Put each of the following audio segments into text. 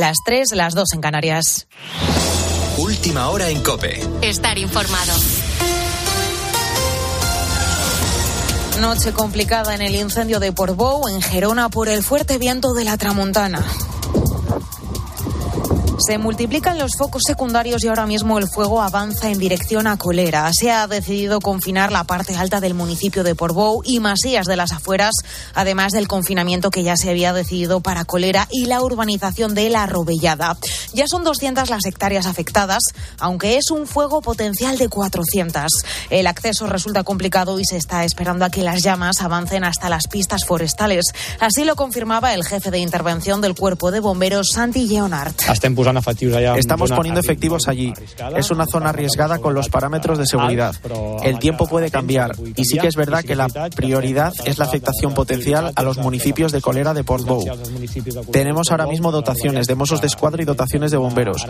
las 3, las 2 en Canarias. Última hora en Cope. Estar informado. Noche complicada en el incendio de Portbou, en Gerona, por el fuerte viento de la tramontana. Se multiplican los focos secundarios y ahora mismo el fuego avanza en dirección a Colera. Se ha decidido confinar la parte alta del municipio de Portbou y Masías de las afueras, además del confinamiento que ya se había decidido para Colera y la urbanización de La Robellada. Ya son 200 las hectáreas afectadas, aunque es un fuego potencial de 400. El acceso resulta complicado y se está esperando a que las llamas avancen hasta las pistas forestales. Así lo confirmaba el jefe de intervención del Cuerpo de Bomberos, Santi Leonard. Estamos poniendo efectivos allí. Es una zona arriesgada con los parámetros de seguridad. El tiempo puede cambiar y sí que es verdad que la prioridad es la afectación potencial a los municipios de Colera de Portbou. Tenemos ahora mismo dotaciones de Mossos de Escuadra y dotaciones de bomberos,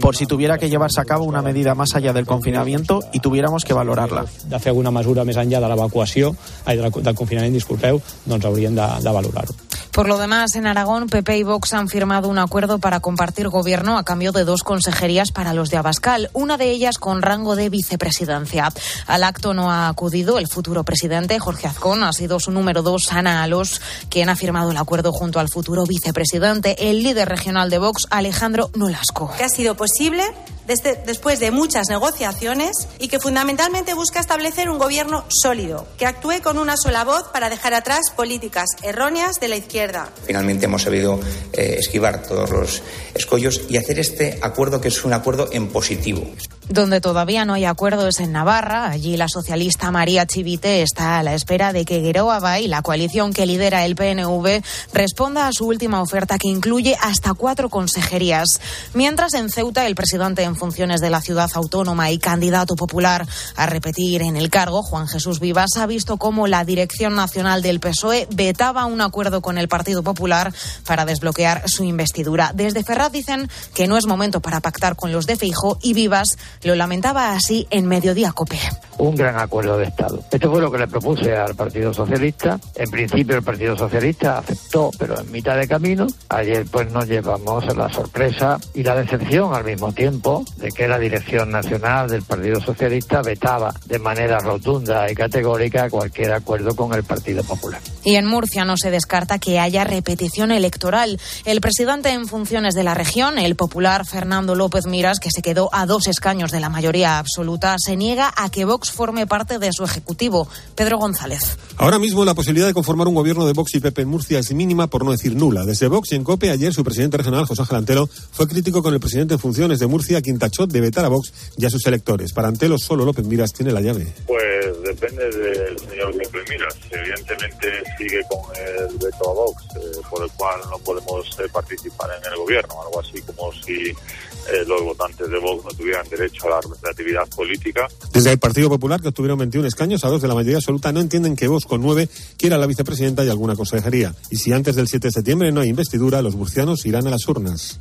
por si tuviera que llevarse a cabo una medida más allá del confinamiento y tuviéramos que valorarla. De fer alguna mesura més enllà de l'evacuació, del confinament, disculpeu, doncs hauríem de, de valorar-ho. Por lo demás, en Aragón, PP y Vox han firmado un acuerdo para compartir gobierno a cambio de dos consejerías para los de Abascal, una de ellas con rango de vicepresidencia. Al acto no ha acudido el futuro presidente Jorge Azcón, ha sido su número dos, Ana Alos, quien ha firmado el acuerdo junto al futuro vicepresidente, el líder regional de Vox, Alejandro Nolasco. Que ha sido posible desde, después de muchas negociaciones y que fundamentalmente busca establecer un gobierno sólido, que actúe con una sola voz para dejar atrás políticas erróneas de la izquierda. Finalmente hemos sabido eh, esquivar todos los escollos y hacer este acuerdo que es un acuerdo en positivo. Donde todavía no hay acuerdo es en Navarra. Allí la socialista María Chivite está a la espera de que Gueroa Bay, la coalición que lidera el PNV, responda a su última oferta que incluye hasta cuatro consejerías. Mientras en Ceuta el presidente en funciones de la ciudad autónoma y candidato popular a repetir en el cargo, Juan Jesús Vivas, ha visto cómo la dirección nacional del PSOE vetaba un acuerdo con el Partido Popular para desbloquear su investidura. Desde Ferraz dicen que no es momento para pactar con los de Feijo y Vivas lo lamentaba así en Mediodía Cope. Un gran acuerdo de Estado. Esto fue lo que le propuse al Partido Socialista. En principio el Partido Socialista aceptó, pero en mitad de camino. Ayer pues nos llevamos la sorpresa y la decepción al mismo tiempo de que la dirección nacional del Partido Socialista vetaba de manera rotunda y categórica cualquier acuerdo con el Partido Popular. Y en Murcia no se descarta que haya repetición electoral. El presidente en funciones de la región, el popular Fernando López Miras, que se quedó a dos escaños de la mayoría absoluta, se niega a que Vox forme parte de su ejecutivo. Pedro González. Ahora mismo la posibilidad de conformar un gobierno de Vox y PP en Murcia es mínima, por no decir nula. Desde Vox y en COPE, ayer su presidente regional, José Ángel Antelo, fue crítico con el presidente en funciones de Murcia, quien tachó de vetar a Vox y a sus electores. Para Antelo, solo López Miras tiene la llave. Pues depende del señor López Miras. Evidentemente sigue con el veto a Vox, eh, por el cual no podemos eh, participar en el gobierno. Algo así como si eh, los votantes de Vox no tuvieran derecho a la representatividad política. Desde el Partido Popular, que obtuvieron 21 escaños, a dos de la mayoría absoluta, no entienden que Vox con nueve quiera la vicepresidenta y alguna consejería. Y si antes del 7 de septiembre no hay investidura, los murcianos irán a las urnas.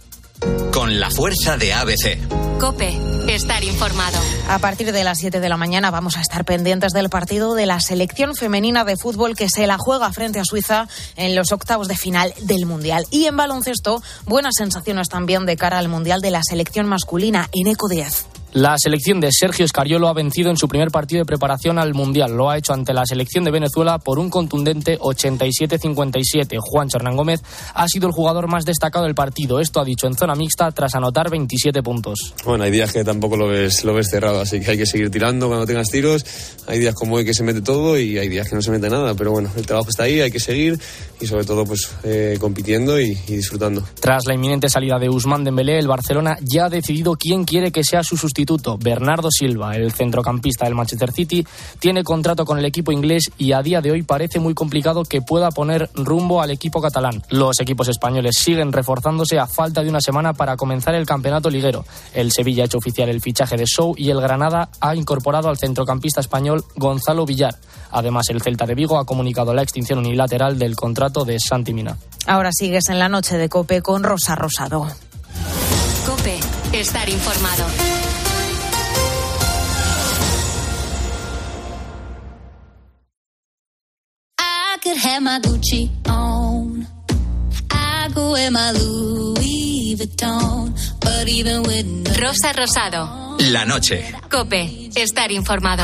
Con la fuerza de ABC. Cope, estar informado. A partir de las 7 de la mañana vamos a estar pendientes del partido de la selección femenina de fútbol que se la juega frente a Suiza en los octavos de final del Mundial. Y en baloncesto, buenas sensaciones también de cara al Mundial de la selección masculina en Eco 10. La selección de Sergio Escariolo ha vencido en su primer partido de preparación al Mundial. Lo ha hecho ante la selección de Venezuela por un contundente 87-57. Juan Hernán Gómez ha sido el jugador más destacado del partido. Esto ha dicho en zona mixta tras anotar 27 puntos. Bueno, hay días que tampoco lo ves, lo ves cerrado, así que hay que seguir tirando cuando tengas tiros. Hay días como hoy que se mete todo y hay días que no se mete nada. Pero bueno, el trabajo está ahí, hay que seguir y sobre todo pues eh, compitiendo y, y disfrutando. Tras la inminente salida de Usman Dembélé, el Barcelona ya ha decidido quién quiere que sea su sustituto. Bernardo Silva, el centrocampista del Manchester City, tiene contrato con el equipo inglés y a día de hoy parece muy complicado que pueda poner rumbo al equipo catalán. Los equipos españoles siguen reforzándose a falta de una semana para comenzar el campeonato liguero. El Sevilla ha hecho oficial el fichaje de Show y el Granada ha incorporado al centrocampista español Gonzalo Villar. Además, el Celta de Vigo ha comunicado la extinción unilateral del contrato de Santi Mina. Ahora sigues en la noche de Cope con Rosa Rosado. Cope, estar informado. Have my Gucci on. I go wear my Louis Rosa Rosado. La noche. Cope. Estar informado.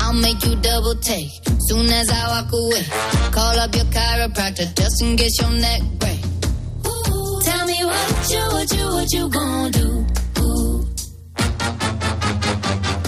I'll make you double take. Soon as I walk away, call up your chiropractor just in case your neck break. Tell me what you, what you, what you gonna do?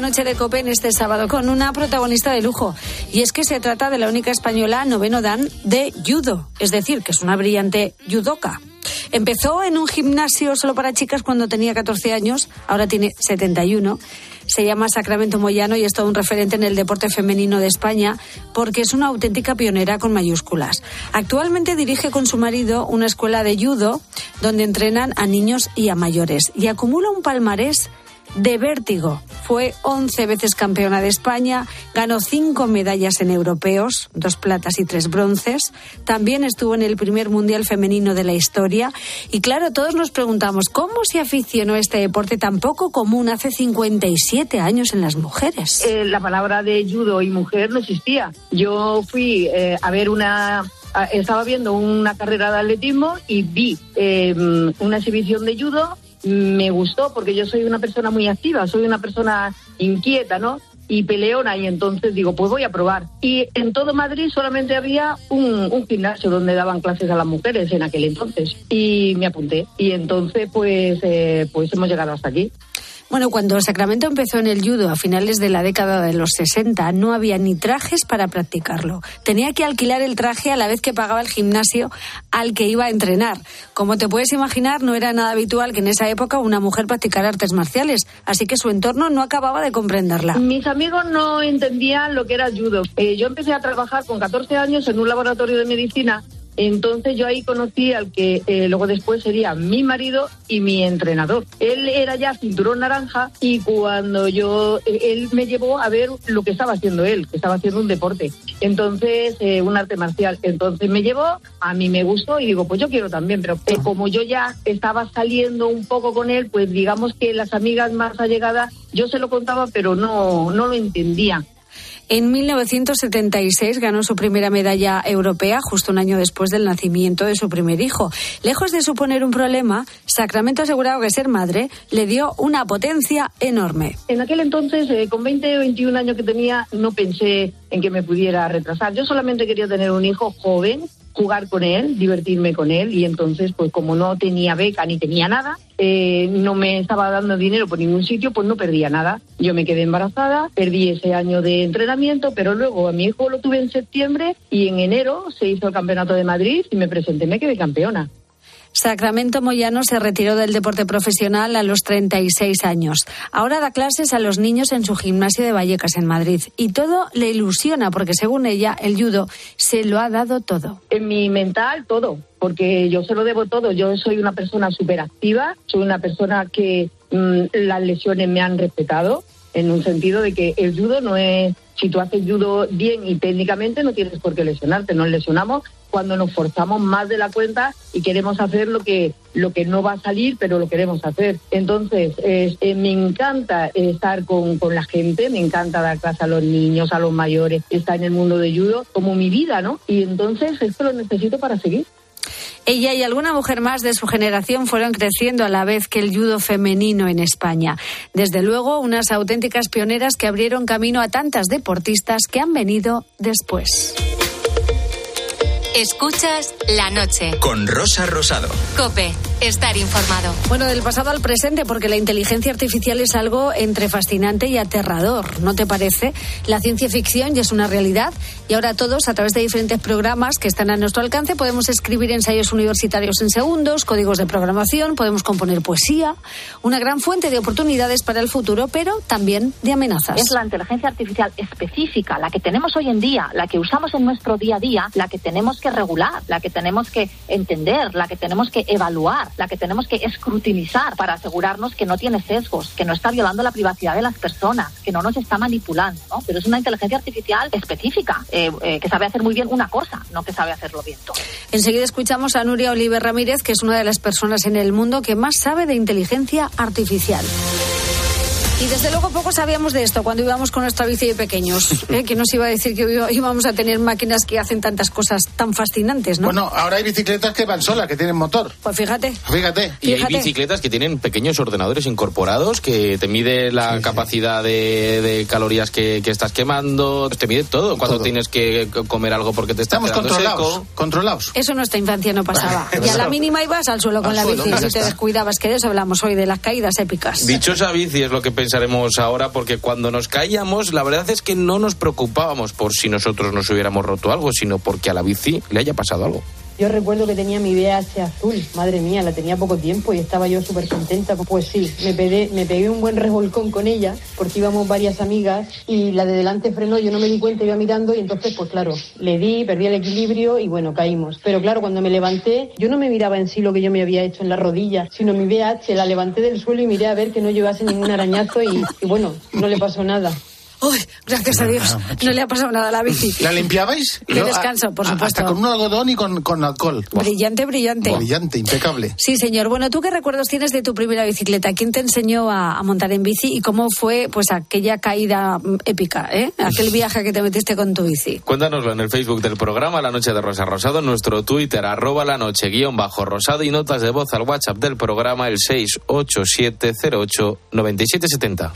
noche de Copen este sábado con una protagonista de lujo. Y es que se trata de la única española noveno dan de judo, es decir, que es una brillante judoka. Empezó en un gimnasio solo para chicas cuando tenía 14 años, ahora tiene 71. Se llama Sacramento Moyano y es todo un referente en el deporte femenino de España porque es una auténtica pionera con mayúsculas. Actualmente dirige con su marido una escuela de judo donde entrenan a niños y a mayores y acumula un palmarés de vértigo. Fue 11 veces campeona de España, ganó cinco medallas en europeos, dos platas y tres bronces. También estuvo en el primer mundial femenino de la historia. Y claro, todos nos preguntamos cómo se aficionó este deporte tan poco común hace 57 años en las mujeres. Eh, la palabra de judo y mujer no existía. Yo fui eh, a ver una estaba viendo una carrera de atletismo y vi eh, una exhibición de judo. Me gustó porque yo soy una persona muy activa, soy una persona inquieta, ¿no? Y peleona, y entonces digo, pues voy a probar. Y en todo Madrid solamente había un, gimnasio donde daban clases a las mujeres en aquel entonces. Y me apunté. Y entonces, pues, eh, pues hemos llegado hasta aquí. Bueno, cuando Sacramento empezó en el judo a finales de la década de los 60, no había ni trajes para practicarlo. Tenía que alquilar el traje a la vez que pagaba el gimnasio al que iba a entrenar. Como te puedes imaginar, no era nada habitual que en esa época una mujer practicara artes marciales, así que su entorno no acababa de comprenderla. Mis amigos no entendían lo que era judo. Eh, yo empecé a trabajar con 14 años en un laboratorio de medicina. Entonces yo ahí conocí al que eh, luego después sería mi marido y mi entrenador. Él era ya cinturón naranja y cuando yo, eh, él me llevó a ver lo que estaba haciendo él, que estaba haciendo un deporte. Entonces, eh, un arte marcial. Entonces me llevó, a mí me gustó y digo, pues yo quiero también, pero eh, como yo ya estaba saliendo un poco con él, pues digamos que las amigas más allegadas, yo se lo contaba, pero no, no lo entendían. En 1976 ganó su primera medalla europea justo un año después del nacimiento de su primer hijo. Lejos de suponer un problema, Sacramento aseguraba que ser madre le dio una potencia enorme. En aquel entonces, eh, con 20 o 21 años que tenía, no pensé en que me pudiera retrasar. Yo solamente quería tener un hijo joven, jugar con él, divertirme con él y entonces, pues como no tenía beca ni tenía nada, eh, no me estaba dando dinero por ningún sitio, pues no perdía nada. Yo me quedé embarazada, perdí ese año de entrenamiento, pero luego a mi hijo lo tuve en septiembre y en enero se hizo el Campeonato de Madrid y me presenté, me quedé campeona. Sacramento Moyano se retiró del deporte profesional a los 36 años. Ahora da clases a los niños en su gimnasio de Vallecas en Madrid. Y todo le ilusiona porque, según ella, el judo se lo ha dado todo. En mi mental, todo, porque yo se lo debo todo. Yo soy una persona súper activa, soy una persona que mm, las lesiones me han respetado, en un sentido de que el judo no es, si tú haces judo bien y técnicamente no tienes por qué lesionarte, nos lesionamos cuando nos forzamos más de la cuenta y queremos hacer lo que lo que no va a salir, pero lo queremos hacer. Entonces, es- eh, me encanta estar con, con la gente, me encanta dar clase a los niños, a los mayores, estar en el mundo de judo como mi vida, ¿no? Y entonces esto lo necesito para seguir. Ella y alguna mujer más de su generación fueron creciendo a la vez que el judo femenino en España. Desde luego, unas auténticas pioneras que abrieron camino a tantas deportistas que han venido después. Escuchas la noche. Con Rosa Rosado. Cope. Estar informado. Bueno, del pasado al presente, porque la inteligencia artificial es algo entre fascinante y aterrador, ¿no te parece? La ciencia ficción ya es una realidad y ahora todos, a través de diferentes programas que están a nuestro alcance, podemos escribir ensayos universitarios en segundos, códigos de programación, podemos componer poesía, una gran fuente de oportunidades para el futuro, pero también de amenazas. Es la inteligencia artificial específica, la que tenemos hoy en día, la que usamos en nuestro día a día, la que tenemos que regular, la que tenemos que entender, la que tenemos que evaluar, la que tenemos que escrutinizar para asegurarnos que no tiene sesgos, que no está violando la privacidad de las personas, que no nos está manipulando, ¿no? Pero es una inteligencia artificial específica, eh, eh, que sabe hacer muy bien una cosa, no que sabe hacerlo bien todo. Enseguida escuchamos a Nuria Oliver Ramírez, que es una de las personas en el mundo que más sabe de inteligencia artificial. Y desde luego poco sabíamos de esto cuando íbamos con nuestra bici de pequeños. ¿eh? Que nos iba a decir que íbamos a tener máquinas que hacen tantas cosas tan fascinantes, ¿no? Bueno, ahora hay bicicletas que van solas, que tienen motor. Pues fíjate. Fíjate. Y hay bicicletas que tienen pequeños ordenadores incorporados que te mide la capacidad de, de calorías que, que estás quemando, te mide todo. Cuando tienes que comer algo porque te está Estamos controlados. seco. Controlados. Eso en nuestra infancia no pasaba. Y a la mínima ibas al suelo con Al la suelo, bici si te descuidabas, que de eso hablamos hoy, de las caídas épicas. Dichosa bici es lo que pensaremos ahora, porque cuando nos caíamos, la verdad es que no nos preocupábamos por si nosotros nos hubiéramos roto algo, sino porque a la bici le haya pasado algo. Yo recuerdo que tenía mi VH azul, madre mía, la tenía poco tiempo y estaba yo súper contenta. Pues sí, me pegué, me pegué un buen revolcón con ella porque íbamos varias amigas y la de delante frenó, yo no me di cuenta, iba mirando y entonces pues claro, le di, perdí el equilibrio y bueno, caímos. Pero claro, cuando me levanté, yo no me miraba en sí lo que yo me había hecho en la rodilla, sino mi VH, la levanté del suelo y miré a ver que no llevase ningún arañazo y, y bueno, no le pasó nada. Uy, gracias a Dios. No le ha pasado nada a la bici. ¿La limpiabais? De descanso, por a- supuesto. Hasta con un algodón y con, con alcohol. Brillante, brillante. Brillante, impecable. Sí, señor. Bueno, ¿tú qué recuerdos tienes de tu primera bicicleta? ¿Quién te enseñó a, a montar en bici y cómo fue pues aquella caída épica, eh? Aquel viaje que te metiste con tu bici. Cuéntanoslo en el Facebook del programa La Noche de Rosa Rosado, en nuestro Twitter, arroba la noche guion bajo rosado y notas de voz al WhatsApp del programa el 687089770.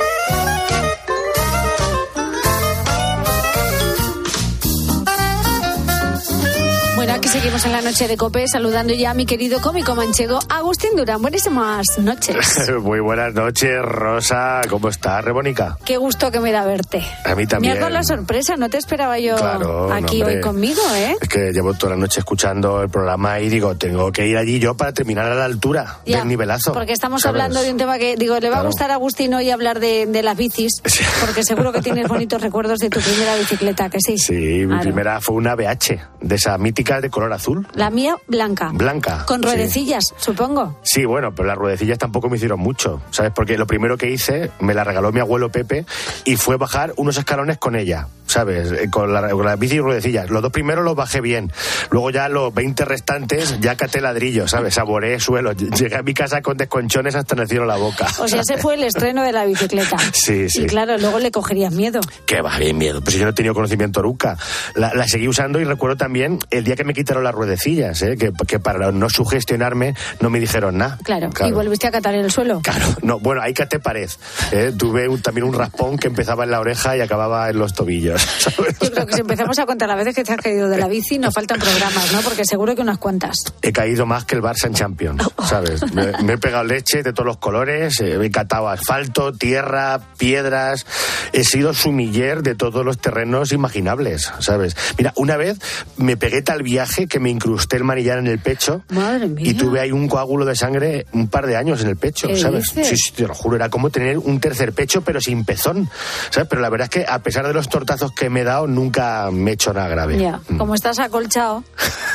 Seguimos en la noche de Cope saludando ya a mi querido cómico manchego Agustín Durán. Buenísimas noches. Muy buenas noches, Rosa. ¿Cómo estás, Rebónica? Qué gusto que me da verte. A mí Me también. has dado la sorpresa, no te esperaba yo Claro, aquí hoy conmigo, ¿eh? Es que llevo toda la noche escuchando el programa y digo, tengo que ir allí yo para terminar a la altura Ya, del nivelazo. Porque estamos ¿sabes? hablando de un tema que, digo, le va a gustar a Agustín hoy hablar de, de las bicis, porque seguro que tienes bonitos recuerdos de tu primera bicicleta, que sí. Sí, mi Claro. primera fue una BH, de esa mítica de color azul. La mía, blanca. Blanca, Con sí. ruedecillas, supongo. Sí, bueno, pero las ruedecillas tampoco me hicieron mucho, ¿sabes? Porque lo primero que hice, me la regaló mi abuelo Pepe y fue bajar unos escalones con ella, ¿sabes? Eh, Con la, con la bici y ruedecillas. Los dos primeros los bajé bien. Luego ya los 20 restantes ya caté ladrillo, ¿sabes? Saboreé suelo. Llegué a mi casa con desconchones hasta en el cielo la boca. O sea, ese fue el estreno de la bicicleta. Sí, sí. Y claro, luego le cogerías miedo. Que va, bien miedo. Pues yo no he tenido conocimiento nunca. La, la seguí usando y recuerdo también el día que me las ruedecillas, ¿eh? que, que para no sugestionarme no me dijeron nada. Claro. Y volviste a catar en el suelo. No, bueno, ahí caté pared. ¿eh? Tuve un- también un raspón que empezaba en la oreja y acababa en los tobillos. ¿sabes? Yo creo que si empezamos a contar las veces que te has caído de la bici, nos faltan programas, ¿no? Porque seguro que unas cuantas. He caído más que el Barça en Champions, ¿sabes? Me, me he pegado leche de todos los colores, eh, he catado asfalto, tierra, piedras, he sido sumiller de todos los terrenos imaginables, ¿sabes? Mira, una vez me pegué tal viaje que me incrusté el manillar en el pecho Madre mía. y tuve ahí un coágulo de sangre un par de años en el pecho, ¿Qué ¿sabes? dices? Sí, sí, te lo juro, era como tener un tercer pecho pero sin pezón, ¿sabes? Pero la verdad es que a pesar de los tortazos que me he dado, nunca me he hecho nada grave. Ya, como estás acolchado,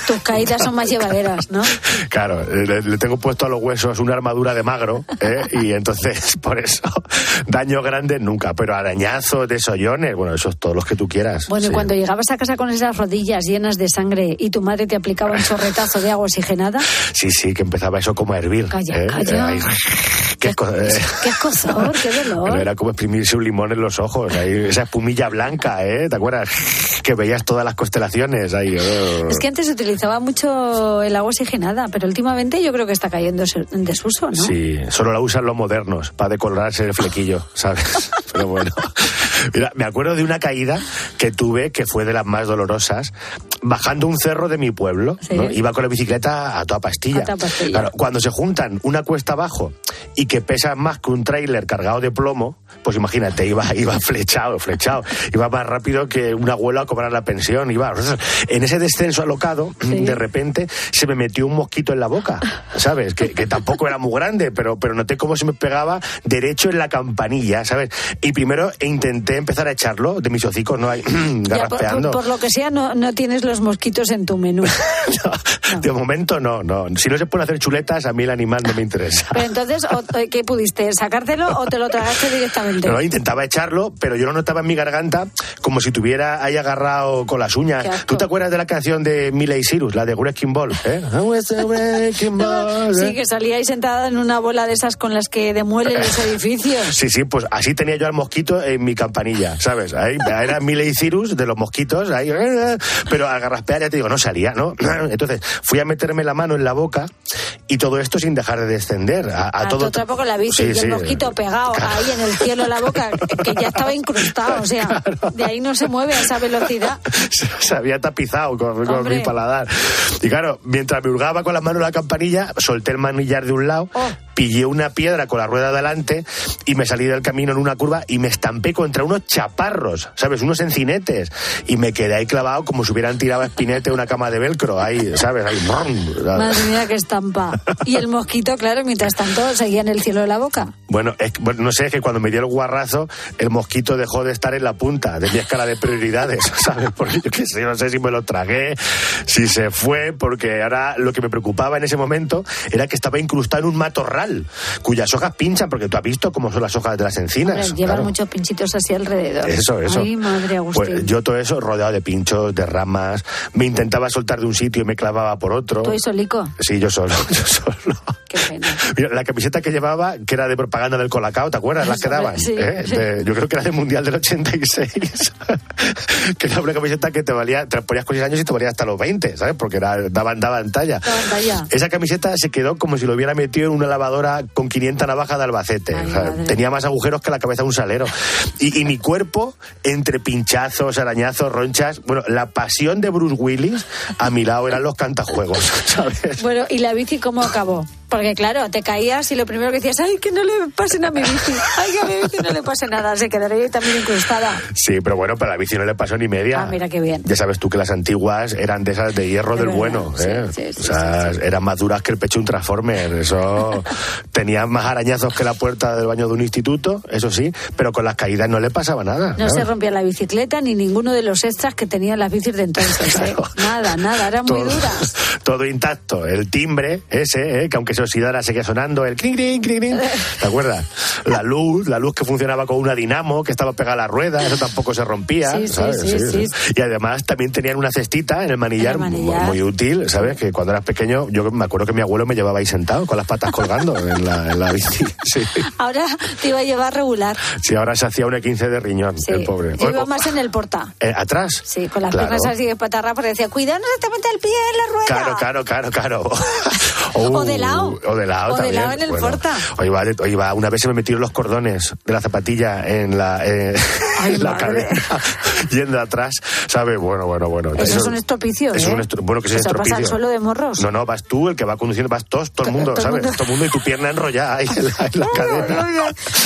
tus caídas son más llevaderas, ¿no? Claro, le, le tengo puesto a los huesos una armadura de magro, ¿eh? y entonces por eso daño grande nunca, pero arañazos, desollones, bueno, esos todos los que tú quieras. Bueno, y sí. cuando llegabas a casa con esas rodillas llenas de sangre y tu madre te aplicaba un chorretazo de agua oxigenada, Sí, sí, que empezaba eso como a hervir. Calla, ¿eh? calla. Ahí, qué eh, qué escozor, qué dolor. Pero era como exprimirse un limón en los ojos, ahí, esa espumilla blanca, ¿eh? ¿Te acuerdas? Que veías todas las constelaciones ahí. oh. Es que antes se utilizaba mucho el agua oxigenada, pero últimamente yo creo que está cayendo en desuso, ¿no? Sí, solo la usan los modernos para decolorarse el flequillo, ¿sabes? Pero bueno. Mira, me acuerdo de una caída que tuve que fue de las más dolorosas, bajando un cerro de mi pueblo. Sí. ¿no? Iba con la bicicleta a toda pastilla. A toda pastilla. Claro, cuando se juntan una cuesta abajo y que pesa más que un tráiler cargado de plomo, pues imagínate, iba, iba flechado, flechado. Iba más rápido que un abuelo a cobrar la pensión. Iba, en ese descenso alocado, de repente se me metió un mosquito en la boca, ¿sabes? Que, que tampoco era muy grande, pero, pero noté cómo se me pegaba derecho en la campanilla, ¿sabes? Y primero intenté empezar a echarlo de mis hocicos, ¿no? Por, garraspeando. por- por lo que sea, no, no tienes los mosquitos en tu menú. De momento no, no. Si no se pueden hacer chuletas, a mí el animal no me interesa. Pero entonces, ¿qué pudiste? ¿Sacártelo o te lo tragaste directamente? No, intentaba echarlo, pero yo lo notaba en mi garganta como si tuviera ahí agarrado con las uñas. ¿Tú te acuerdas de la canción de Miley Cyrus, la de Wrecking Ball? ¿eh? Wrecking ball, Sí, ¿eh? que salía ahí sentada en una bola de esas con las que demuelen los edificios. Sí, sí, pues así tenía yo al mosquito en mi campanilla, ¿sabes? Ahí era Miley Cyrus de los mosquitos, ahí, eh, pero al garraspear ya te digo, no salía, ¿no? Entonces fui a meterme la mano en la boca y todo esto sin dejar de descender. A, a todo tú tampoco la viste. Sí, y el sí. mosquito pegado ahí en el cielo de la boca, que ya estaba incrustado. O sea, de ahí no se mueve a esa velocidad. se había tapizado con, con mi paladar. Y claro, mientras me hurgaba con las manos la campanilla, solté el manillar de un lado, Oh. Pillé una piedra con la rueda delante y me salí del camino en una curva y me estampé contra unos chaparros, ¿sabes? Unos encinetes. Y me quedé ahí clavado como si hubieran tirado a espinete una cama de velcro, ahí, ¿sabes? Ahí, brum. Madre mía, qué estampa. Y el mosquito, claro, mientras tanto, seguía en el cielo de la boca. Bueno, es bueno, no sé, es que cuando me dio el guarrazo, el mosquito dejó de estar en la punta de mi escala de prioridades, ¿sabes? Porque yo qué sé, no sé si me lo tragué, si se fue, porque ahora lo que me preocupaba en ese momento era que estaba incrustado en un matorral, cuyas hojas pinchan, porque tú has visto cómo son las hojas de las encinas. Hombre, llevan claro. muchos pinchitos así alrededor. Eso, eso. Ay, madre Agustín. Pues yo todo eso rodeado de pinchos, de ramas, me intentaba soltar de un sitio y me clavaba por otro. Tú y solico. Sí, yo solo, yo solo. Qué pena. Mira, la camiseta que llevaba, que era de propaganda del Colacao, ¿te acuerdas? Las que daban. Sí, ¿eh? De- yo creo que era del Mundial del 86. que era una camiseta que te valía, te ponías con 6 años y te valía hasta los 20, ¿sabes? Porque era, daban, daban talla. Esa camiseta se quedó como si lo hubiera metido en una lavadora con 500 navajas de Albacete. Ay, O sea, madre. tenía más agujeros que la cabeza de un salero. Y, y mi cuerpo, entre pinchazos, arañazos, ronchas, bueno, la pasión de Bruce Willis a mi lado eran los cantajuegos, ¿sabes? Bueno, ¿y la bici cómo acabó? Porque claro, te caías y lo primero que decías, ay, que no le pasen a mi bici, ay, que a mi bici no le pase nada, se quedaría ahí también incrustada. Sí, pero bueno, para la bici no le pasó ni media. Ah, mira qué bien. Ya sabes tú que las antiguas eran de esas de hierro del verdad, bueno, sí, ¿eh? sí, sí, o sea, eran más duras que el pecho de un transformer. Eso tenían más arañazos que la puerta del baño de un instituto, eso sí, pero con las caídas no le pasaba nada. No se rompía la bicicleta ni ninguno de los extras que tenían las bicis de entonces, ¿eh? Nada, nada, eran muy Todo- duras. Todo intacto. El timbre ese, ¿eh? que aunque se oxidara seguía sonando, el crin, crin, crin, crin. ¿Te acuerdas? La luz, la luz que funcionaba con una dinamo que estaba pegada a la rueda, eso tampoco se rompía. Sí, sí, ¿sabes? sí, sí. Y además también tenían una cestita en el manillar, En el manillar. Muy, muy útil, ¿sabes? Que cuando eras pequeño, yo me acuerdo que mi abuelo me llevaba ahí sentado con las patas colgando en la, en la bici. Ahora te iba a llevar regular. Sí, ahora se hacía una 15 de riñón, Sí. el pobre. Yo iba o- más en el porta. eh, ¿Atrás? Sí, con las Claro. piernas así de patarra, porque decía, cuidado, no se te mete el pie en la rueda. Claro, claro, claro, claro. O de lado. O de lado O de también. lado en el Bueno, va, de- oye, va, una vez se me metieron los cordones de la zapatilla en la, eh, Ay, en la cadera, yendo atrás, ¿sabes? Bueno, bueno, bueno. Eso Eso- es un estropicios, es ¿eh? un estro- bueno, que es Eso pasa estropicio. al suelo de morros. No, no, vas tú, el que va conduciendo, vas todos, todo el mundo, todo ¿sabes? mundo. Todo el mundo y tu pierna enrollada ahí en la, en la cadera.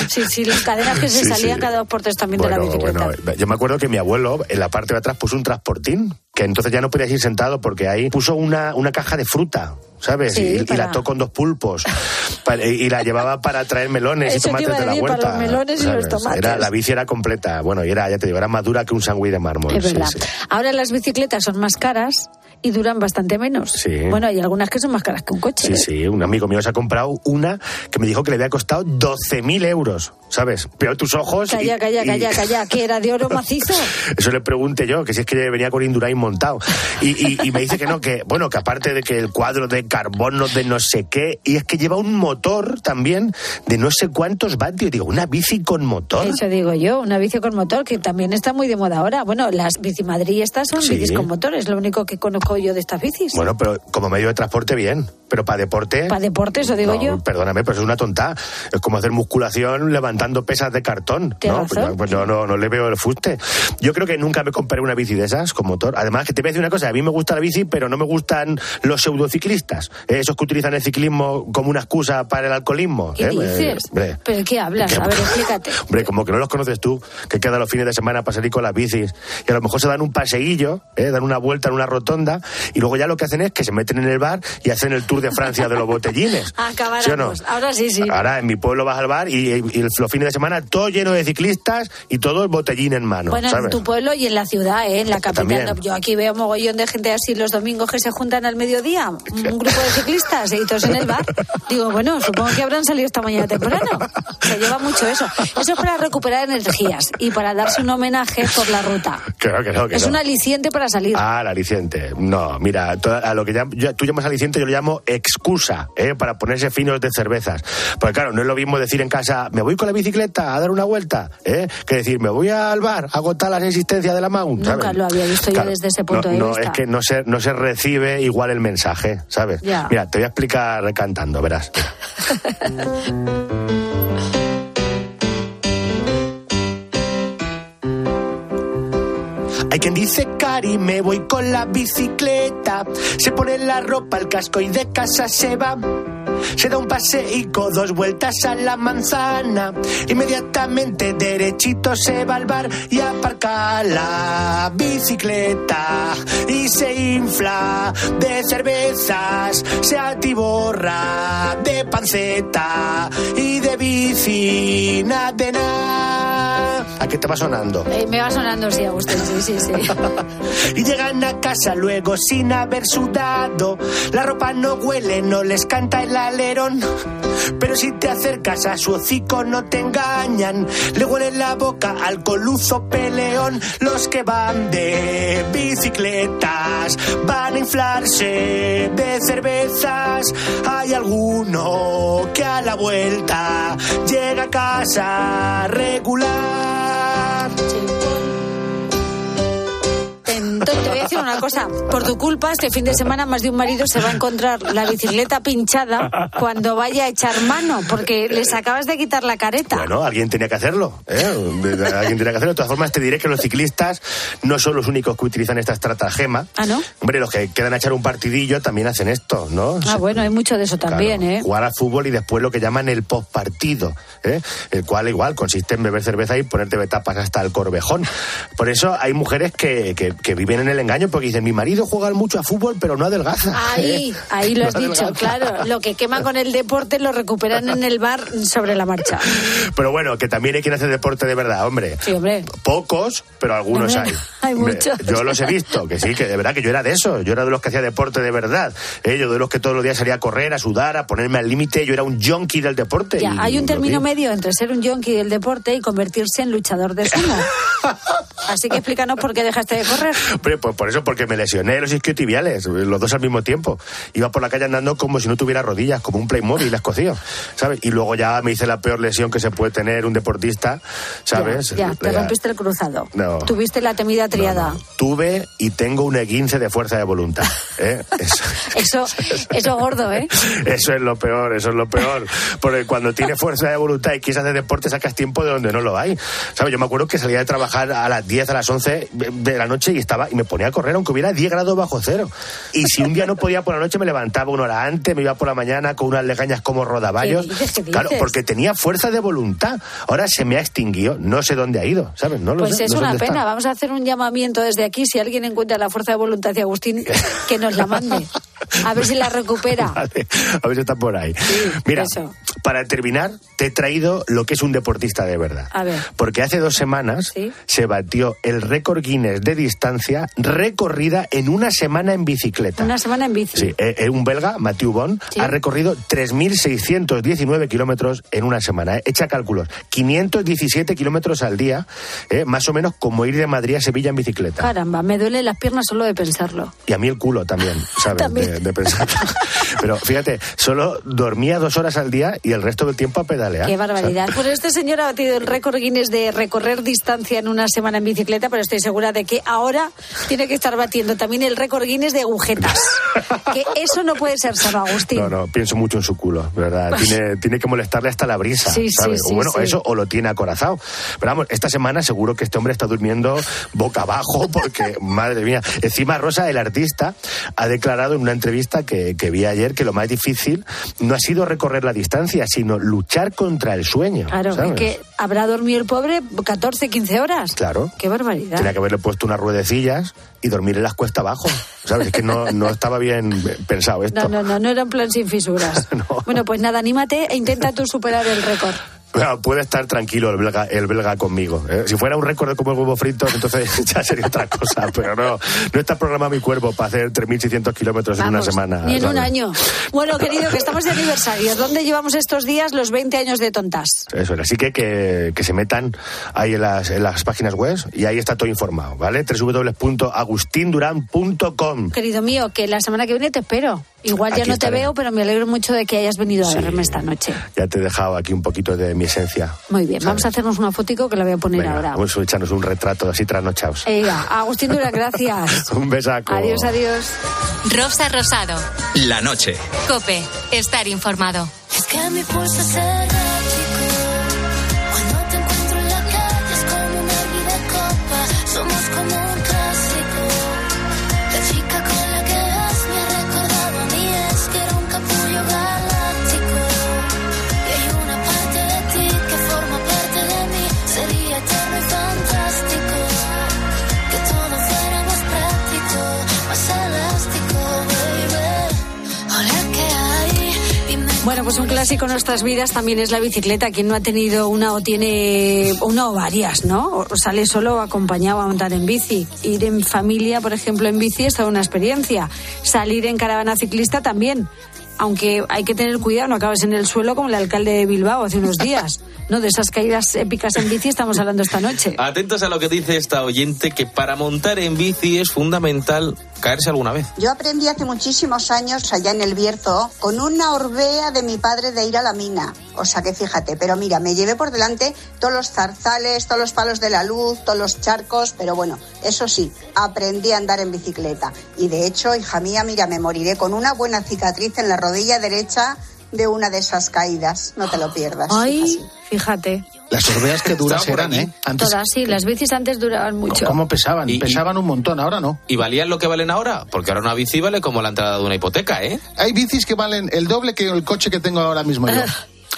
Sí, sí, las cadenas que se Sí, salían sí. cada dos por tres también de la Bueno, bicicleta. bueno, yo me acuerdo que mi abuelo en la parte de atrás puso un transportín, que entonces ya no podías ir sentado porque ahí puso una, una caja de fruta. ¿Sabes? Sí, y, y para- la ató con dos pulpos. Pa- y la llevaba para traer melones y Eso tomates de la decir, para huerta. los melones y los tomates. Era, la bici era completa. Bueno, y era, ya te digo, era más dura que un sándwich de mármol. Es verdad. sí. Ahora las bicicletas son más caras y duran bastante menos. Sí. Bueno, hay algunas que son más caras que un coche. Sí, ¿eh? sí, un amigo mío se ha comprado una que me dijo que le había costado 12.000 euros, ¿sabes? Pero tus ojos... y- Calla, calla, y- calla, calla, que era de oro macizo. Eso le pregunté yo, que si es que venía con Indurain montado. Y, y- y me dice que no, que bueno, que aparte de que el cuadro de carbono de no sé qué, y es que lleva un motor también de no sé cuántos vatios. Digo, una bici con motor. Eso digo yo, una bici con motor, que también está muy de moda ahora. Bueno, las bici Madrid estas son Sí. bicis con motor, es lo único que conozco yo de estas bicis. Bueno, pero como medio de transporte bien. pero para deporte... Para deporte, eso digo no, yo. Perdóname, pero es una tonta. Es como hacer musculación levantando pesas de cartón. Razón. Pues no, no, no le veo el fuste. Yo creo que nunca me compré una bici de esas con motor. Además, que te voy a decir una cosa, a mí me gusta la bici, pero no me gustan los pseudociclistas. Esos que utilizan el ciclismo como una excusa para el alcoholismo. ¿Qué eh, dices? hombre, ¿Pero qué hablas? A ver, explícate. Hombre, como que no los conoces tú, que quedan los fines de semana para salir con las bicis y a lo mejor se dan un paseillo, ¿eh? dan una vuelta en una rotonda y luego ya lo que hacen es que se meten en el bar y hacen el tour de Francia de los botellines. Acabáramos. ¿Sí o no? Ahora sí, sí. Ahora en mi pueblo vas al bar y, y los fines de semana todo lleno de ciclistas y todo el botellín en mano. Bueno, ¿sabes? en tu pueblo y en la ciudad, ¿eh? en la capital. También. Yo aquí veo mogollón de gente así los domingos que se juntan al mediodía, un grupo de ciclistas y todos en el bar. Digo, bueno, supongo que habrán salido esta mañana temprano. Se lleva mucho eso. Eso es para recuperar energías y para darse un homenaje por la ruta. Claro que no, que Es no. un aliciente para salir. Ah, el aliciente. No, mira, a lo que yo- tú llamas aliciente, yo lo llamo excusa, ¿eh? para ponerse finos de cervezas. Porque claro, no es lo mismo decir en casa, me voy con la bicicleta a dar una vuelta, ¿eh? que decir, me voy al bar a agotar las existencias de la Mount. Nunca ¿sabes? lo había visto yo Claro, desde ese punto no, de no, vista. es que no se, no se recibe igual el mensaje, ¿sabes? Mira, te voy a explicar cantando, verás. Hay quien dice, Cari, me voy con la bicicleta. Se pone la ropa, el casco y de casa se va. Se da un paseico, dos vueltas a la manzana. Inmediatamente derechito se va al bar y aparca la bicicleta. Y se infla de cervezas, se atiborra de panceta y de bici, de nada. ¿A qué te va sonando? Eh, me va sonando, sí, Agustín, sí, sí, sí. Y llegan a casa luego sin haber sudado. La ropa no huele, no les canta el alerón. Pero si te acercas a su hocico no te engañan. Le huele la boca al coluzo peleón. Los que van de bicicletas van a inflarse de cervezas. Hay alguno que a la vuelta llega a casa regular. Te voy a decir una cosa. Por tu culpa, este fin de semana más de un marido se va a encontrar la bicicleta pinchada cuando vaya a echar mano, porque les acabas de quitar la careta. Bueno, alguien tenía que hacerlo. ¿eh? Alguien tenía que hacerlo. De todas formas, te diré que los ciclistas no son los únicos que utilizan esta estratagema. Ah, ¿no? Hombre, los que quedan a echar un partidillo también hacen esto, ¿no? Ah, bueno, hay mucho de eso también, Claro, ¿eh? Jugar al fútbol y después lo que llaman el postpartido, ¿eh? el cual igual consiste en beber cerveza y ponerte tapas hasta el corvejón. Por eso hay mujeres que, que- que viven en el engaño porque dicen, mi marido juega mucho a fútbol pero no adelgaza. Ahí, ¿eh? ahí lo has No dicho, adelgaza. claro. Lo que queman con el deporte lo recuperan en el bar sobre la marcha. Pero bueno, que también hay quien hace deporte de verdad, hombre. Sí, hombre. Pocos, pero algunos Hombre, hay. hay muchos. Yo los he visto, que sí, que de verdad que yo era de esos. Yo era de los que hacía deporte de verdad. ¿eh? Yo de los que todos los días salía a correr, a sudar, a ponerme al límite. Yo era un junkie del deporte. Ya, hay un término medio entre ser un yonki del deporte y convertirse en luchador de sumo. Así que explícanos por qué dejaste de correr. Hombre, pues por eso, porque me lesioné los isquiotibiales, los dos al mismo tiempo. Iba por la calle andando como si no tuviera rodillas, como un Playmobil escocío, ¿sabes? Y luego ya me hice la peor lesión que se puede tener un deportista, ¿sabes? Ya, ya, te Ya. rompiste el cruzado. No. Tuviste la temida triada. Tuve y tengo un E15 de fuerza de voluntad. ¿eh? Eso, Eso, eso gordo, ¿eh? eso es lo peor, eso es lo peor. Porque cuando tienes fuerza de voluntad y quieres hacer deporte, sacas tiempo de donde no lo hay. ¿Sabes? Yo me acuerdo que salía de trabajar a las 10, a las 11 de la noche y estaba y me ponía a correr aunque hubiera 10 grados bajo cero. Y si un día no podía por la noche, me levantaba una hora antes, me iba por la mañana con unas legañas como rodaballos. ¿Qué dices? ¿Qué Claro, porque tenía fuerza de voluntad. Ahora se me ha extinguido, no sé dónde ha ido, ¿sabes? No lo Pues sé, es no sé una está. pena. Vamos a hacer un llamamiento desde aquí. Si alguien encuentra la fuerza de voluntad de Agustín, que nos la mande. A ver si la recupera. Vale, a ver si está por ahí. Mira, eso. para terminar, te he traído lo que es un deportista de verdad. A ver. Porque hace dos semanas Sí. se batió el récord Guinness de distancia recorrida en una semana en bicicleta. Una semana en bici. Sí, eh, eh, un belga, Mathieu Bon, Sí. ha recorrido 3.619 kilómetros en una semana. eh. Echa cálculos. 517 kilómetros al día, eh, más o menos como ir de Madrid a Sevilla en bicicleta. Caramba, me duele las piernas solo de pensarlo. Y a mí el culo también, ¿sabes? También. De, de pensar. Pero fíjate, solo dormía dos horas al día y el resto del tiempo a pedalear. Qué barbaridad. Pues este señor ha batido el récord Guinness de recorrer distancia en una semana en bicicleta, pero estoy segura de que ahora tiene que estar batiendo también el récord Guinness de agujetas. Que eso no puede ser sano, Agustín. No, no, pienso mucho en su culo, ¿verdad? Tiene, tiene que molestarle hasta la brisa, Sí, sí, ¿sabes? sí, o bueno, sí. eso o lo tiene acorazado. Pero vamos, esta semana seguro que este hombre está durmiendo boca abajo porque, madre mía. Encima, Rosa, el artista, ha declarado en una entrevista que, que vi ayer que lo más difícil no ha sido recorrer la distancia, sino luchar contra el sueño. Claro, ¿sabes? es que habrá dormido el pobre 14, 15 horas. Claro. Qué barbaridad. Tenía que haberle puesto unas ruedecillas y dormir en las cuestas abajo. ¿Sabes? Es que no, no estaba bien pensado esto. No, no, no, no era un plan sin fisuras. Bueno, pues nada, anímate e intenta tú superar el récord. Puede estar tranquilo el belga, el belga conmigo. ¿eh? Si fuera un récord de comer huevos fritos, entonces ya sería otra cosa. Pero no, no está programado mi cuerpo para hacer 3.600 kilómetros en una semana. Ni en un ¿sabes? año. Bueno, querido, que estamos de aniversario. ¿Dónde llevamos estos días los 20 años de tontas? Eso es. Así que, que que se metan ahí en las, en las páginas web y ahí está todo informado, ¿vale? www.agustinduran.com. Querido mío, que la semana que viene te espero. Igual ya Aquí no te estaré. veo, pero me alegro mucho de que hayas venido a Sí. verme esta noche. Ya te he dejado aquí un poquito de mi esencia. Muy bien, vamos a hacernos una fotico que la voy a poner Venga, ahora. vamos a echarnos un retrato así trasnochados. Agustín Dura, gracias. un besaco. Adiós, adiós. Rosa Rosado. La noche. Cope. Estar informado. Es que mi pulso Pues un clásico en nuestras vidas también es la bicicleta. Quien no ha tenido una o tiene una o varias, ¿no? O sale solo acompañado a montar en bici. Ir en familia, por ejemplo, en bici es toda una experiencia. Salir en caravana ciclista también. Aunque hay que tener cuidado, no acabes en el suelo como el alcalde de Bilbao hace unos días. ¿No? De esas caídas épicas en bici estamos hablando esta noche. Atentos a lo que dice esta oyente, que para montar en bici es fundamental caerse alguna vez. Yo aprendí hace muchísimos años allá en el Bierzo con una orbea de mi padre de ir a la mina. O sea que fíjate, pero mira, me llevé por delante todos los zarzales, todos los palos de la luz, todos los charcos, pero bueno, eso sí, aprendí a andar en bicicleta. Y de hecho, hija mía, mira, me moriré con una buena cicatriz en la rodilla derecha de una de esas caídas. No te lo pierdas. Ay, fíjate. Las orbeas que duras eran. ¿eh? Antes, Todas, sí, las bicis antes duraban mucho. ¿Cómo pesaban? Y- y- pesaban un montón, ahora no. ¿Y valían lo que valen ahora? Porque ahora una bici vale como la entrada de una hipoteca, ¿eh? Hay bicis que valen el doble que el coche que tengo ahora mismo yo.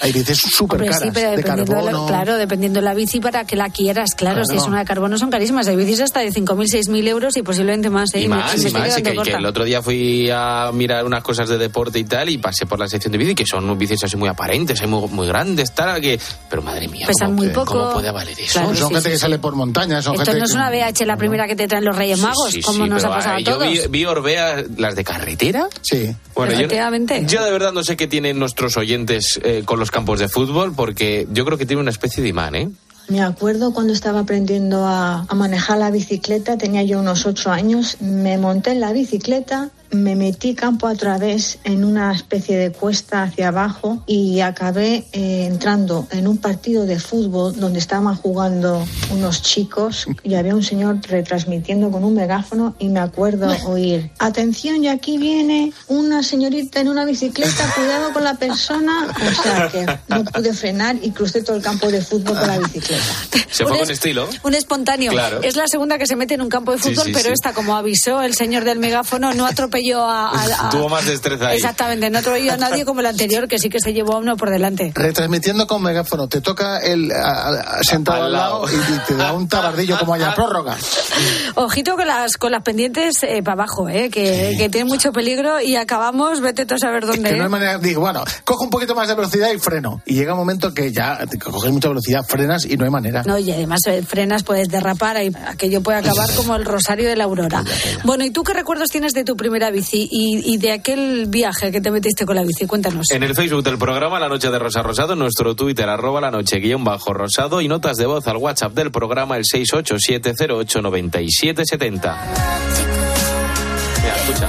Hay bicis súper caras, sí, pero de dependiendo de la- carbono. claro, dependiendo de la bici para que la quieras, claro, Claro. si es una de carbono son carísimas, hay bicis hasta de 5.000, 6.000 euros y posiblemente más, ¿eh? Y más, y más. Que, el otro día fui a mirar unas cosas de deporte y tal y pasé por la sección de bici, que son bicis así muy aparentes, hay muy, muy grandes, tal, que... Pero madre mía, Pesan ¿cómo, muy puede- poco. ¿cómo puede valer eso? Claro, son sí, gente sí, que sí. sale por montañas, son Esto gente no es una VH la primera que te traen los Reyes Magos, Sí, como sí, nos ha pero, pasado a yo todos. vi, vi Orbea, las de carretera. Sí. Bueno, yo, Efectivamente. yo de verdad no sé qué tienen nuestros oyentes eh, con los campos de fútbol, porque yo creo que tiene una especie de imán, ¿eh? Me acuerdo cuando estaba aprendiendo a, a manejar la bicicleta, tenía yo unos ocho años, me monté en la bicicleta, me metí campo a través en una especie de cuesta hacia abajo y acabé eh, entrando en un partido de fútbol donde estaban jugando unos chicos y había un señor retransmitiendo con un megáfono y me acuerdo oír, atención, y aquí viene una señorita en una bicicleta, cuidado con la persona, o sea que no pude frenar y crucé todo el campo de fútbol con la bicicleta. Se fue Un con es- estilo. Un espontáneo. Claro. Es la segunda que se mete en un campo de Sí, fútbol, sí, pero sí. esta, como avisó el señor del megáfono, no atropelló a. a- a- Tuvo más destreza ahí. Exactamente, no atropelló a nadie como el anterior, que sí que se llevó a uno por delante. Retransmitiendo con megáfono, te toca el a- a- sentado Al al lado y, y te da un tabardillo como haya prórroga. Ojito con las, con las pendientes para abajo, eh, que, que tiene mucho peligro y acabamos, vete tú a saber dónde. Que no ¿eh? hay manera, digo, bueno, cojo un poquito más de velocidad y freno. Y llega un momento que ya coges mucha velocidad, frenas y no hay manera. No, y además eh, frenas, puedes derrapar, y aquello puede acabar como el rosario de la aurora. Bueno, ¿y tú qué recuerdos tienes de tu primera bici y, de aquel viaje que te metiste con la bici? Cuéntanos. En el Facebook del programa La Noche de Rosa Rosado, nuestro Twitter, arroba la noche guion bajo rosado y notas de voz al WhatsApp del programa el 687089770. Mira, escucha.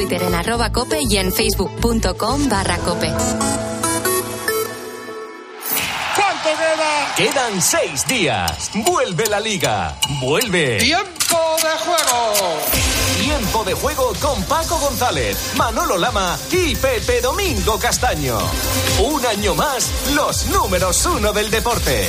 Twitter en arroba cope y en facebook.com barra cope. ¿Cuánto queda? Quedan seis días. Vuelve la liga. Vuelve. ¡Tiempo de juego! Tiempo de juego con Paco González, Manolo Lama y Pepe Domingo Castaño. Un año más, los números uno del deporte.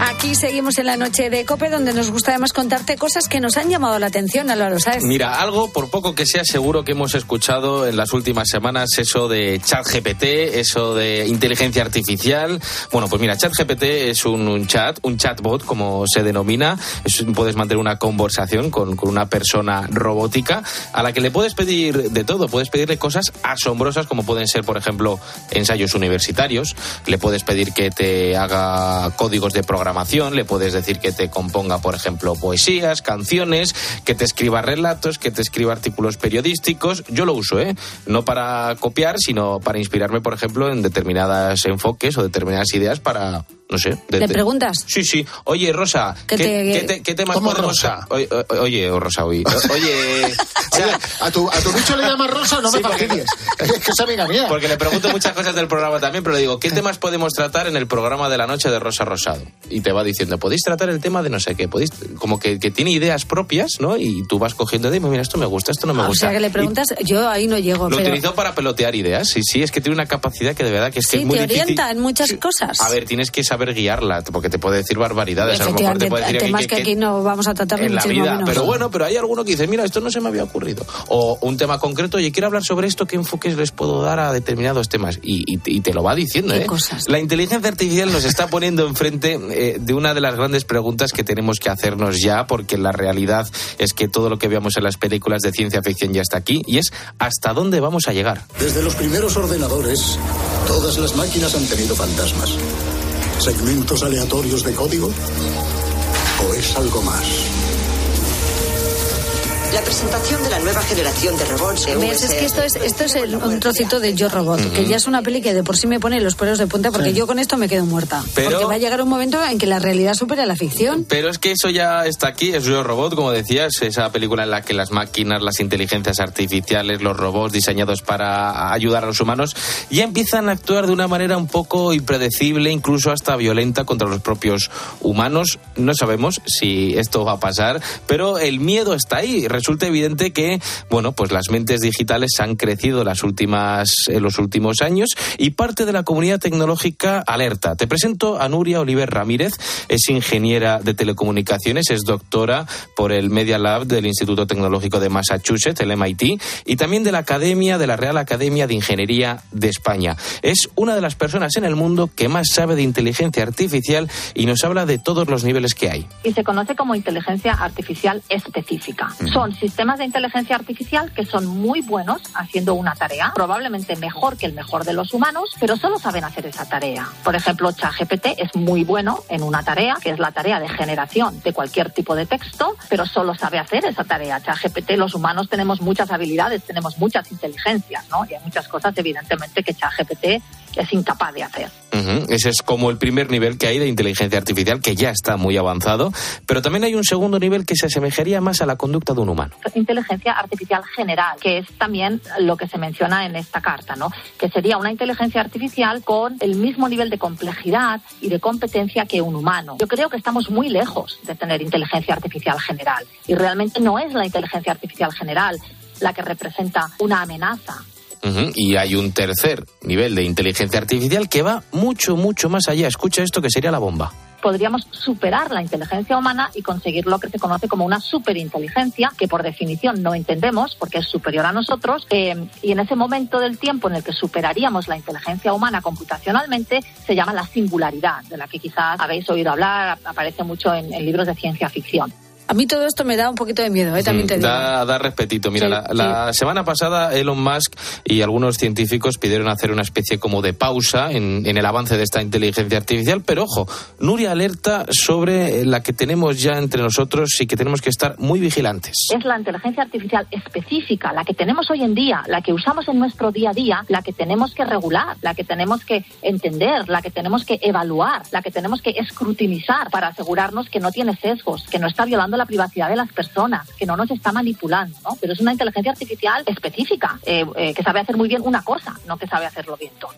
Aquí seguimos en la noche de COPE, donde nos gusta además contarte cosas que nos han llamado la atención, Álvaro, ¿sabes? Mira, algo, por poco que sea, seguro que hemos escuchado en las últimas semanas eso de ChatGPT, eso de inteligencia artificial. Bueno, pues mira, ChatGPT es un, un chat, un chatbot, como se denomina. Es- puedes mantener una conversación con, con una persona robótica a la que le puedes pedir de todo. Puedes pedirle cosas asombrosas, como pueden ser, por ejemplo, ensayos universitarios. Le puedes pedir que te haga códigos de programación, le puedes decir que te componga, por ejemplo, poesías, canciones, que te escriba relatos, que te escriba artículos periodísticos. Yo lo uso, ¿eh? No para copiar, sino para inspirarme, por ejemplo, en determinadas enfoques o determinadas ideas para, no sé. de- ¿Le de- preguntas? Sí, sí. Oye, Rosa, ¿qué, te- qué te- qué temas ¿Cómo podemos- Rosa? Oye, o- oye, o Rosa, oye. Oye, Oye, a tu, a tu bicho le llamas Rosa, no me Sí, porque- fastidies. Es que es amiga mía. Porque le pregunto muchas cosas del programa también, pero le digo, ¿qué temas podemos tratar en el programa de la noche de Rosa Rosado? Y te va diciendo, podéis tratar el tema de no sé qué, podéis, como que, que tiene ideas propias, ¿no? Y tú vas cogiendo de, mira, esto me gusta, esto no me Ah, o gusta. sea, que le Y preguntas, yo ahí no llego. Lo pero utilizó para pelotear ideas, sí, sí, es que tiene una capacidad que de verdad que es que sí, es muy te difícil. orienta en muchas cosas. A ver, tienes que saber guiarla, porque te puede decir barbaridades, a lo mejor te puede decir temas que, que- aquí no vamos a tratar en la vida. menos. Pero bueno, pero hay alguno que dice, mira, esto no se me había ocurrido. O un tema concreto, oye, quiero hablar sobre esto, ¿qué enfoques les puedo dar a determinados temas? Y, y- y te lo va diciendo, ¿Qué ¿eh? cosas? La inteligencia artificial nos está poniendo enfrente eh, de una de las grandes preguntas que tenemos que hacernos ya, porque la realidad es que todo lo que veamos en las películas de ciencia ficción ya está aquí, y es hasta dónde vamos a llegar. Desde los primeros ordenadores, todas las máquinas han tenido fantasmas. ¿Segmentos aleatorios de código? ¿O es algo más? La presentación de la nueva generación de robots de ¿Ves? Es que esto es, esto es el- un trocito de Yo Robot, que ya es una peli que de por sí me pone los pelos de punta, porque Sí. yo con esto me quedo muerta. Pero- Porque va a llegar un momento en que la realidad supera la ficción. Pero es que eso ya está aquí, es Yo Robot, como decías, esa película en la que las máquinas, las inteligencias artificiales, los robots diseñados para ayudar a los humanos, ya empiezan a actuar de una manera un poco impredecible, incluso hasta violenta contra los propios humanos. No sabemos si esto va a pasar, pero el miedo está ahí. Resulta evidente que, bueno, pues las mentes digitales han crecido las últimas, en los últimos años y parte de la comunidad tecnológica alerta. Te presento a Nuria Oliver Ramírez, es ingeniera de telecomunicaciones, es doctora por el Media Lab del Instituto Tecnológico de Massachusetts, el MIT, y también de la Academia, de la Real Academia de Ingeniería de España. Es una de las personas en el mundo que más sabe de inteligencia artificial y nos habla de todos los niveles que hay. y se conoce como inteligencia artificial específica. Son sistemas de inteligencia artificial que son muy buenos haciendo una tarea, probablemente mejor que el mejor de los humanos, pero solo saben hacer esa tarea. Por ejemplo, ChatGPT es muy bueno en una tarea, que es la tarea de generación de cualquier tipo de texto, pero solo sabe hacer esa tarea. ChatGPT, los humanos tenemos muchas habilidades, tenemos muchas inteligencias, ¿no? Y hay muchas cosas, evidentemente, que ChatGPT es incapaz de hacer. Ese es como el primer nivel que hay de inteligencia artificial, que ya está muy avanzado, pero también hay un segundo nivel que se asemejaría más a la conducta de un humano. inteligencia artificial general, que es también lo que se menciona en esta carta, ¿no? Que sería una inteligencia artificial con el mismo nivel de complejidad y de competencia que un humano. Yo creo que estamos muy lejos de tener inteligencia artificial general y realmente no es la inteligencia artificial general la que representa una amenaza Y hay un tercer nivel de inteligencia artificial que va mucho, mucho más allá. Escucha esto que sería la bomba. podríamos superar la inteligencia humana y conseguir lo que se conoce como una superinteligencia, que por definición no entendemos porque es superior a nosotros, eh, y en ese momento del tiempo en el que superaríamos la inteligencia humana computacionalmente, se llama la singularidad, de la que quizás habéis oído hablar, aparece mucho en libros de ciencia ficción. A mí todo esto me da un poquito de miedo, ¿eh? también te digo. Da, da respetito. Mira, Sí, la, la semana pasada Elon Musk y algunos científicos pidieron hacer una especie como de pausa en, en el avance de esta inteligencia artificial, pero ojo, Nuria alerta sobre la que tenemos ya entre nosotros y que tenemos que estar muy vigilantes. Es la inteligencia artificial específica, la que tenemos hoy en día, la que usamos en nuestro día a día, la que tenemos que regular, la que tenemos que entender, la que tenemos que evaluar, la que tenemos que escrutinizar para asegurarnos que no tiene sesgos, que no está violando la privacidad de las personas, que no nos está manipulando, ¿no? Pero es una inteligencia artificial específica, eh, eh, que sabe hacer muy bien una cosa, no que sabe hacerlo bien todo.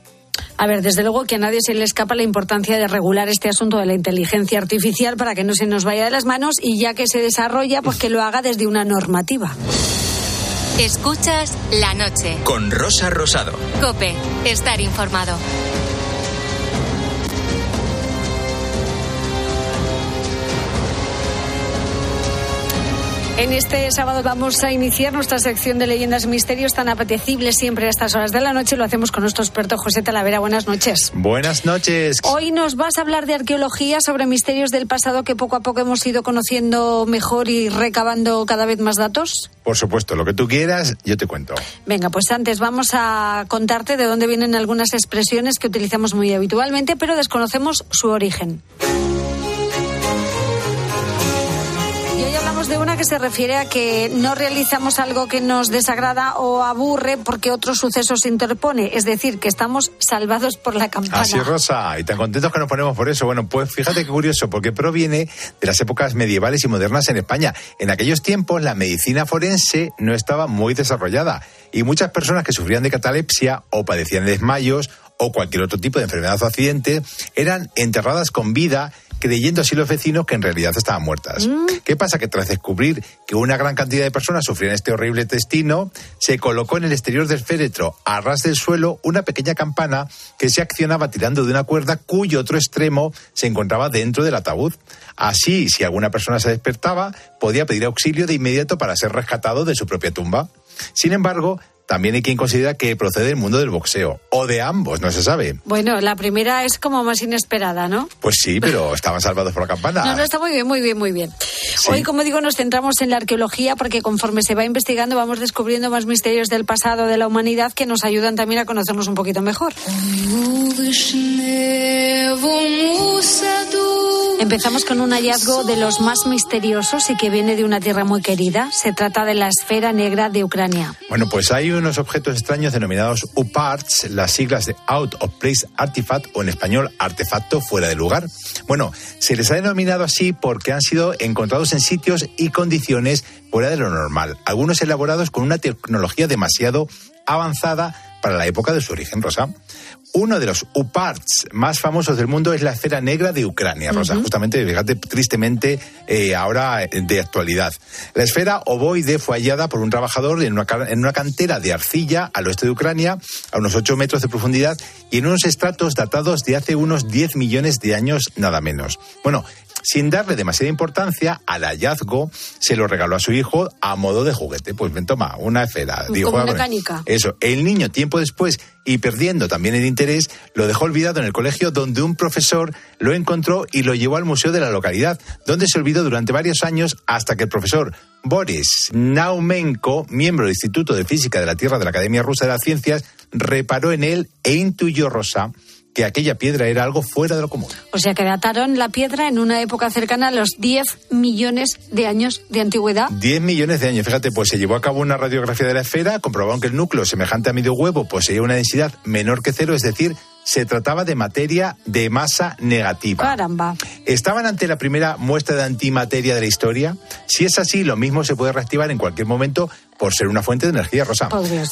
A ver, desde luego que a nadie se le escapa la importancia de regular este asunto de la inteligencia artificial para que no se nos vaya de las manos y ya que se desarrolla, pues que lo haga desde una normativa. Escuchas la noche. Con Rosa Rosado. Cope, estar informado. En este sábado vamos a iniciar nuestra sección de leyendas y misterios tan apetecible siempre a estas horas de la noche. Lo hacemos con nuestro experto José Talavera. Buenas noches. Buenas noches. Hoy nos vas a hablar de arqueología sobre misterios del pasado que poco a poco hemos ido conociendo mejor y recabando cada vez más datos. Por supuesto, lo que tú quieras, yo te cuento. Venga, pues antes vamos a contarte de dónde vienen algunas expresiones que utilizamos muy habitualmente, pero desconocemos su origen. De una que se refiere a que no realizamos algo que nos desagrada o aburre porque otro suceso se interpone, es decir, que estamos salvados por la campana. Así, Rosa, y tan contentos que nos ponemos por eso. Bueno, pues fíjate qué curioso, porque proviene de las épocas medievales y modernas en España. En aquellos tiempos la medicina forense no estaba muy desarrollada y muchas personas que sufrían de catalepsia o padecían de desmayos o cualquier otro tipo de enfermedad o accidente eran enterradas con vida creyendo así los vecinos que en realidad estaban muertas. ¿Qué pasa? Que tras descubrir que una gran cantidad de personas sufrían este horrible destino, se colocó en el exterior del féretro, a ras del suelo, una pequeña campana que se accionaba tirando de una cuerda cuyo otro extremo se encontraba dentro del ataúd. Así, si alguna persona se despertaba, podía pedir auxilio de inmediato para ser rescatado de su propia tumba. Sin embargo, también hay quien considera que procede del mundo del boxeo, o de ambos, no se sabe. Bueno, la primera es como más inesperada, ¿no? Pues sí, pero estaban salvados por la campana. No, no, está muy bien, muy bien, muy bien. Hoy, como digo, nos centramos en la arqueología porque conforme se va investigando vamos descubriendo más misterios del pasado de la humanidad que nos ayudan también a conocernos un poquito mejor. Empezamos con un hallazgo de los más misteriosos y que viene de una tierra muy querida. Se trata de la esfera negra de Ucrania. Bueno, pues hay unos objetos extraños denominados UPARTS, las siglas de Out of Place Artifact o en español artefacto fuera de lugar. Bueno, se les ha denominado así porque han sido encontrados en sitios y condiciones fuera de lo normal, algunos elaborados con una tecnología demasiado avanzada para la época de su origen, Rosa. Uno de los UPARTS más famosos del mundo es la esfera negra de Ucrania, Rosa, justamente, fíjate, tristemente, eh, ahora eh, de actualidad. La esfera ovoide fue hallada por un trabajador en una, en una cantera de arcilla al oeste de Ucrania, a unos 8 metros de profundidad, y en unos estratos datados de hace unos 10 millones de años, nada menos. Bueno, sin darle demasiada importancia al hallazgo, se lo regaló a su hijo a modo de juguete. Pues ven, toma, una esfera. Digo, Como "Juega con mecánica. eso, el niño tiempo después y perdiendo también el interés, lo dejó olvidado en el colegio donde un profesor lo encontró y lo llevó al museo de la localidad, donde se olvidó durante varios años hasta que el profesor Boris Naumenko, miembro del Instituto de Física de la Tierra de la Academia Rusa de las Ciencias, reparó en él e intuyó Rosa que aquella piedra era algo fuera de lo común. O sea que dataron la piedra en una época cercana a los 10 millones de años de antigüedad. 10 millones de años. Fíjate, pues se llevó a cabo una radiografía de la esfera, comprobaron que el núcleo semejante a medio huevo poseía una densidad menor que cero, es decir, se trataba de materia de masa negativa. Caramba. ¿Estaban ante la primera muestra de antimateria de la historia? Si es así, lo mismo se puede reactivar en cualquier momento por ser una fuente de energía rosa.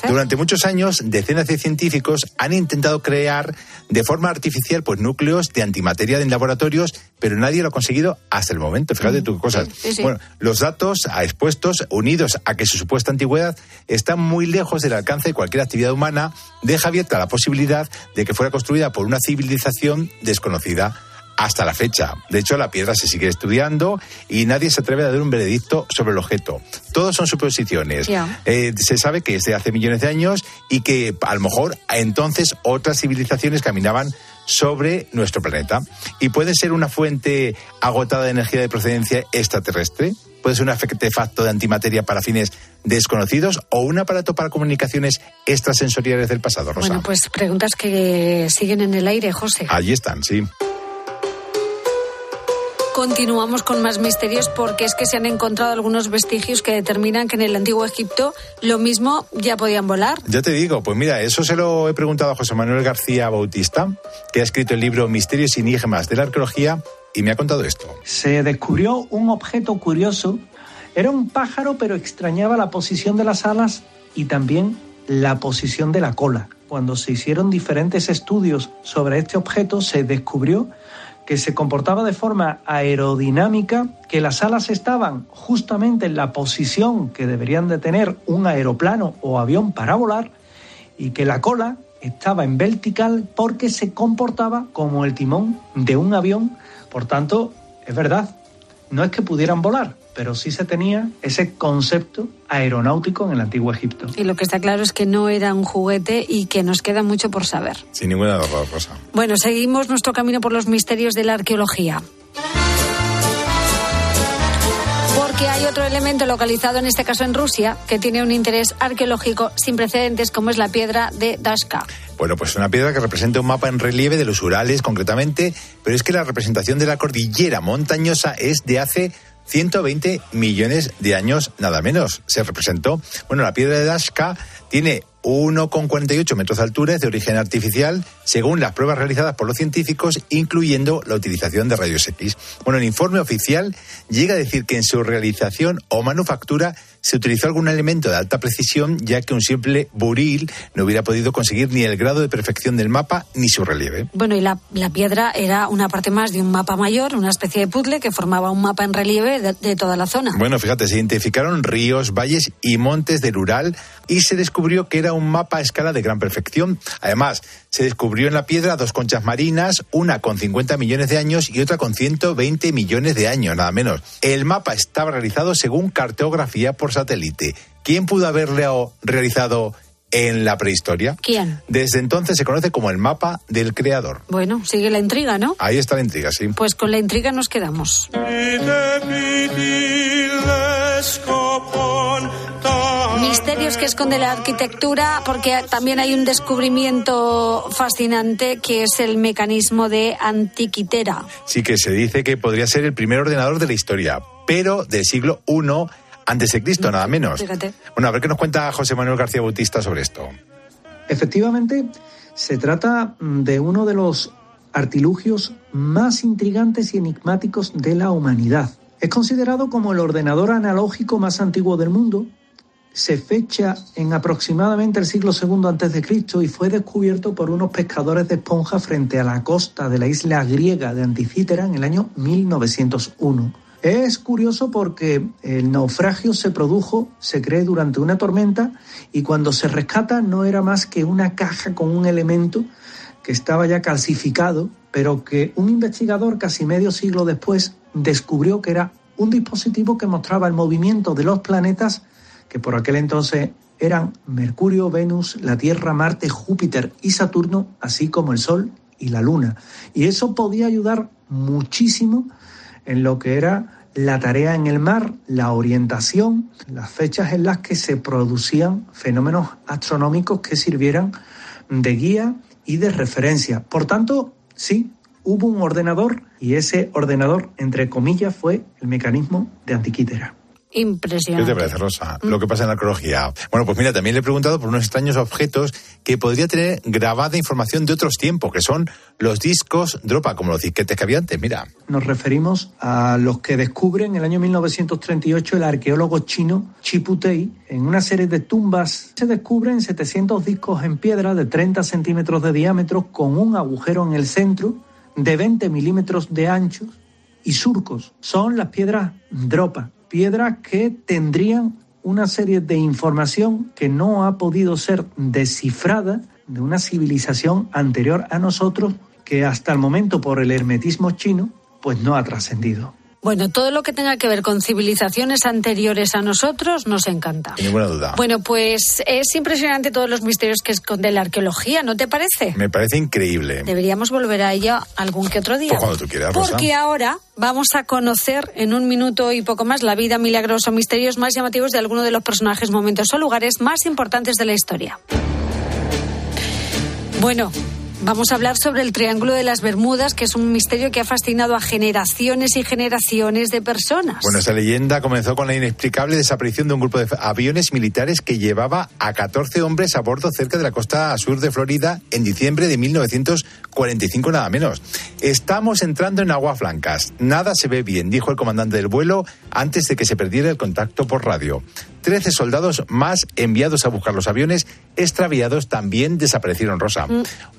Durante muchos años, decenas de científicos han intentado crear de forma artificial pues, núcleos de antimateria en laboratorios, pero nadie lo ha conseguido hasta el momento. Fíjate tú qué cosas. Sí, sí. Bueno, los datos a expuestos, unidos a que su supuesta antigüedad, están muy lejos del alcance de cualquier actividad humana, deja abierta la posibilidad de que fuera construida por una civilización desconocida hasta la fecha. De hecho, la piedra se sigue estudiando y nadie se atreve a dar un veredicto sobre el objeto. Todos son suposiciones. Eh, se sabe que es de hace millones de años y que a lo mejor entonces otras civilizaciones caminaban sobre nuestro planeta. Y puede ser una fuente agotada de energía de procedencia extraterrestre, puede ser un artefacto de antimateria para fines desconocidos o un aparato para comunicaciones extrasensoriales del pasado, Rosa. Bueno, pues preguntas que siguen en el aire, José. Allí están, sí. Continuamos con más misterios porque es que se han encontrado algunos vestigios que determinan que en el antiguo Egipto lo mismo ya podían volar. Ya te digo, pues mira, eso se lo he preguntado a José Manuel García Bautista, que ha escrito el libro Misterios y Enigmas de la Arqueología, y me ha contado esto. Se descubrió un objeto curioso. Era un pájaro, pero extrañaba la posición de las alas y también la posición de la cola. Cuando se hicieron diferentes estudios sobre este objeto, se descubrió que se comportaba de forma aerodinámica, que las alas estaban justamente en la posición que deberían de tener un aeroplano o avión para volar y que la cola estaba en vertical porque se comportaba como el timón de un avión. Por tanto, es verdad, no es que pudieran volar, pero sí se tenía ese concepto aeronáutico en el antiguo Egipto. Y lo que está claro es que no era un juguete y que nos queda mucho por saber. Sin ninguna duda, Rosa. Bueno, seguimos nuestro camino por los misterios de la arqueología. Porque hay otro elemento localizado en este caso en Rusia que tiene un interés arqueológico sin precedentes como es la piedra de Dashka. Bueno, pues una piedra que representa un mapa en relieve de los Urales concretamente, pero es que la representación de la cordillera montañosa es de hace 120 millones de años, nada menos. Se representó. Bueno, la piedra de Dashka tiene 1,48 metros de altura, es de origen artificial, según las pruebas realizadas por los científicos, incluyendo la utilización de rayos X. Bueno, el informe oficial llega a decir que en su realización o manufactura se utilizó algún elemento de alta precisión, ya que un simple buril no hubiera podido conseguir ni el grado de perfección del mapa ni su relieve. Bueno, y la, la piedra era una parte más de un mapa mayor, una especie de puzzle que formaba un mapa en relieve de, de toda la zona. Bueno, fíjate, se identificaron ríos, valles y montes del Ural y se descubrió que era un mapa a escala de gran perfección. Además, se descubrió en la piedra dos conchas marinas, una con 50 millones de años y otra con 120 millones de años, nada menos. El mapa estaba realizado según cartografía por satélite. ¿Quién pudo haberlo realizado en la prehistoria? ¿Quién? Desde entonces se conoce como el mapa del creador. Bueno, sigue la intriga, ¿no? Ahí está la intriga, sí. Pues con la intriga nos quedamos. Misterios que esconde la arquitectura, porque también hay un descubrimiento fascinante que es el mecanismo de Antiquitera. Sí que se dice que podría ser el primer ordenador de la historia, pero del siglo I antes de Cristo, nada menos. Fíjate. Bueno, a ver qué nos cuenta José Manuel García Bautista sobre esto. Efectivamente, se trata de uno de los artilugios más intrigantes y enigmáticos de la humanidad. Es considerado como el ordenador analógico más antiguo del mundo. Se fecha en aproximadamente el siglo II antes de Cristo y fue descubierto por unos pescadores de esponja frente a la costa de la isla griega de Anticítera en el año 1901. Es curioso porque el naufragio se produjo, se cree, durante una tormenta y cuando se rescata no era más que una caja con un elemento que estaba ya calcificado, pero que un investigador casi medio siglo después descubrió que era un dispositivo que mostraba el movimiento de los planetas que por aquel entonces eran Mercurio, Venus, la Tierra, Marte, Júpiter y Saturno, así como el Sol y la Luna. Y eso podía ayudar muchísimo en lo que era la tarea en el mar, la orientación, las fechas en las que se producían fenómenos astronómicos que sirvieran de guía y de referencia. Por tanto, sí, hubo un ordenador y ese ordenador, entre comillas, fue el mecanismo de Antiquítera. ¿Qué Impresionante. te parece, Rosa? Lo que pasa en la arqueología. Bueno, pues mira, también le he preguntado por unos extraños objetos que podría tener grabada información de otros tiempos, que son los discos dropa, como los disquetes que había antes. Mira, Nos referimos a los que descubre en el año 1938 el arqueólogo chino Chiputei. En una serie de tumbas se descubren 700 discos en piedra de 30 centímetros de diámetro con un agujero en el centro de 20 milímetros de ancho y surcos. Son las piedras dropa, piedras que tendrían una serie de información que no ha podido ser descifrada de una civilización anterior a nosotros que hasta el momento por el hermetismo chino pues no ha trascendido. Bueno, todo lo que tenga que ver con civilizaciones anteriores a nosotros nos encanta. sin ninguna duda. Bueno, pues es impresionante todos los misterios que esconde la arqueología, ¿no te parece? Me parece increíble. Deberíamos volver a ella algún que otro día. Pues cuando tú quieras, Rosa. Porque ahora vamos a conocer en un minuto y poco más la vida, milagros o misterios más llamativos de alguno de los personajes, momentos o lugares más importantes de la historia. Bueno, vamos a hablar sobre el Triángulo de las Bermudas, que es un misterio que ha fascinado a generaciones y generaciones de personas. Bueno, esta leyenda comenzó con la inexplicable desaparición de un grupo de aviones militares que llevaba a 14 hombres a bordo cerca de la costa sur de Florida en diciembre de 1945, nada menos. Estamos entrando en aguas blancas. Nada se ve bien, dijo el comandante del vuelo antes de que se perdiera el contacto por radio. Trece soldados más enviados a buscar los aviones extraviados también desaparecieron, Rosa.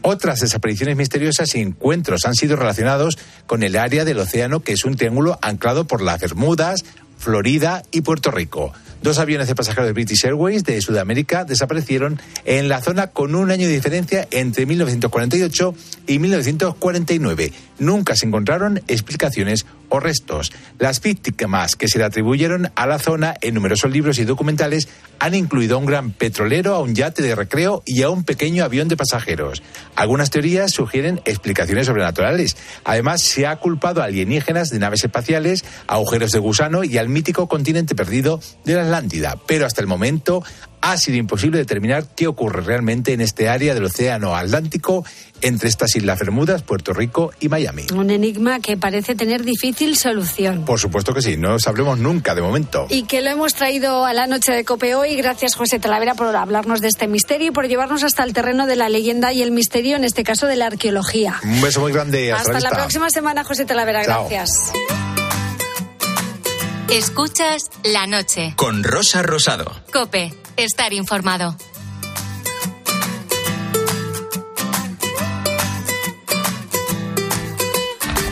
Otras desapariciones misteriosas y encuentros han sido relacionados con el área del océano, que es un triángulo anclado por las Bermudas, Florida y Puerto Rico. Dos aviones de pasajeros de British Airways de Sudamérica desaparecieron en la zona con un año de diferencia entre 1948 y 1949. Nunca se encontraron explicaciones o restos. Las víctimas que se le atribuyeron a la zona en numerosos libros y documentales han incluido a un gran petrolero, a un yate de recreo y a un pequeño avión de pasajeros. Algunas teorías sugieren explicaciones sobrenaturales. Además, se ha culpado a alienígenas de naves espaciales, agujeros de gusano y al mítico continente perdido de la Atlántida. Pero hasta el momento ha sido imposible determinar qué ocurre realmente en este área del Océano Atlántico entre estas Islas Bermudas, Puerto Rico y Miami. Un enigma que parece tener difícil solución. Por supuesto que sí, no sabremos nunca de momento. Y que lo hemos traído a la noche de Cope hoy. Gracias, José Talavera, por hablarnos de este misterio y por llevarnos hasta el terreno de la leyenda y el misterio, en este caso de la arqueología. Un beso muy grande. Hasta, Hasta la próxima semana, José Talavera. Chao. Gracias. Escuchas la noche. Con Rosa Rosado. Cope, estar informado.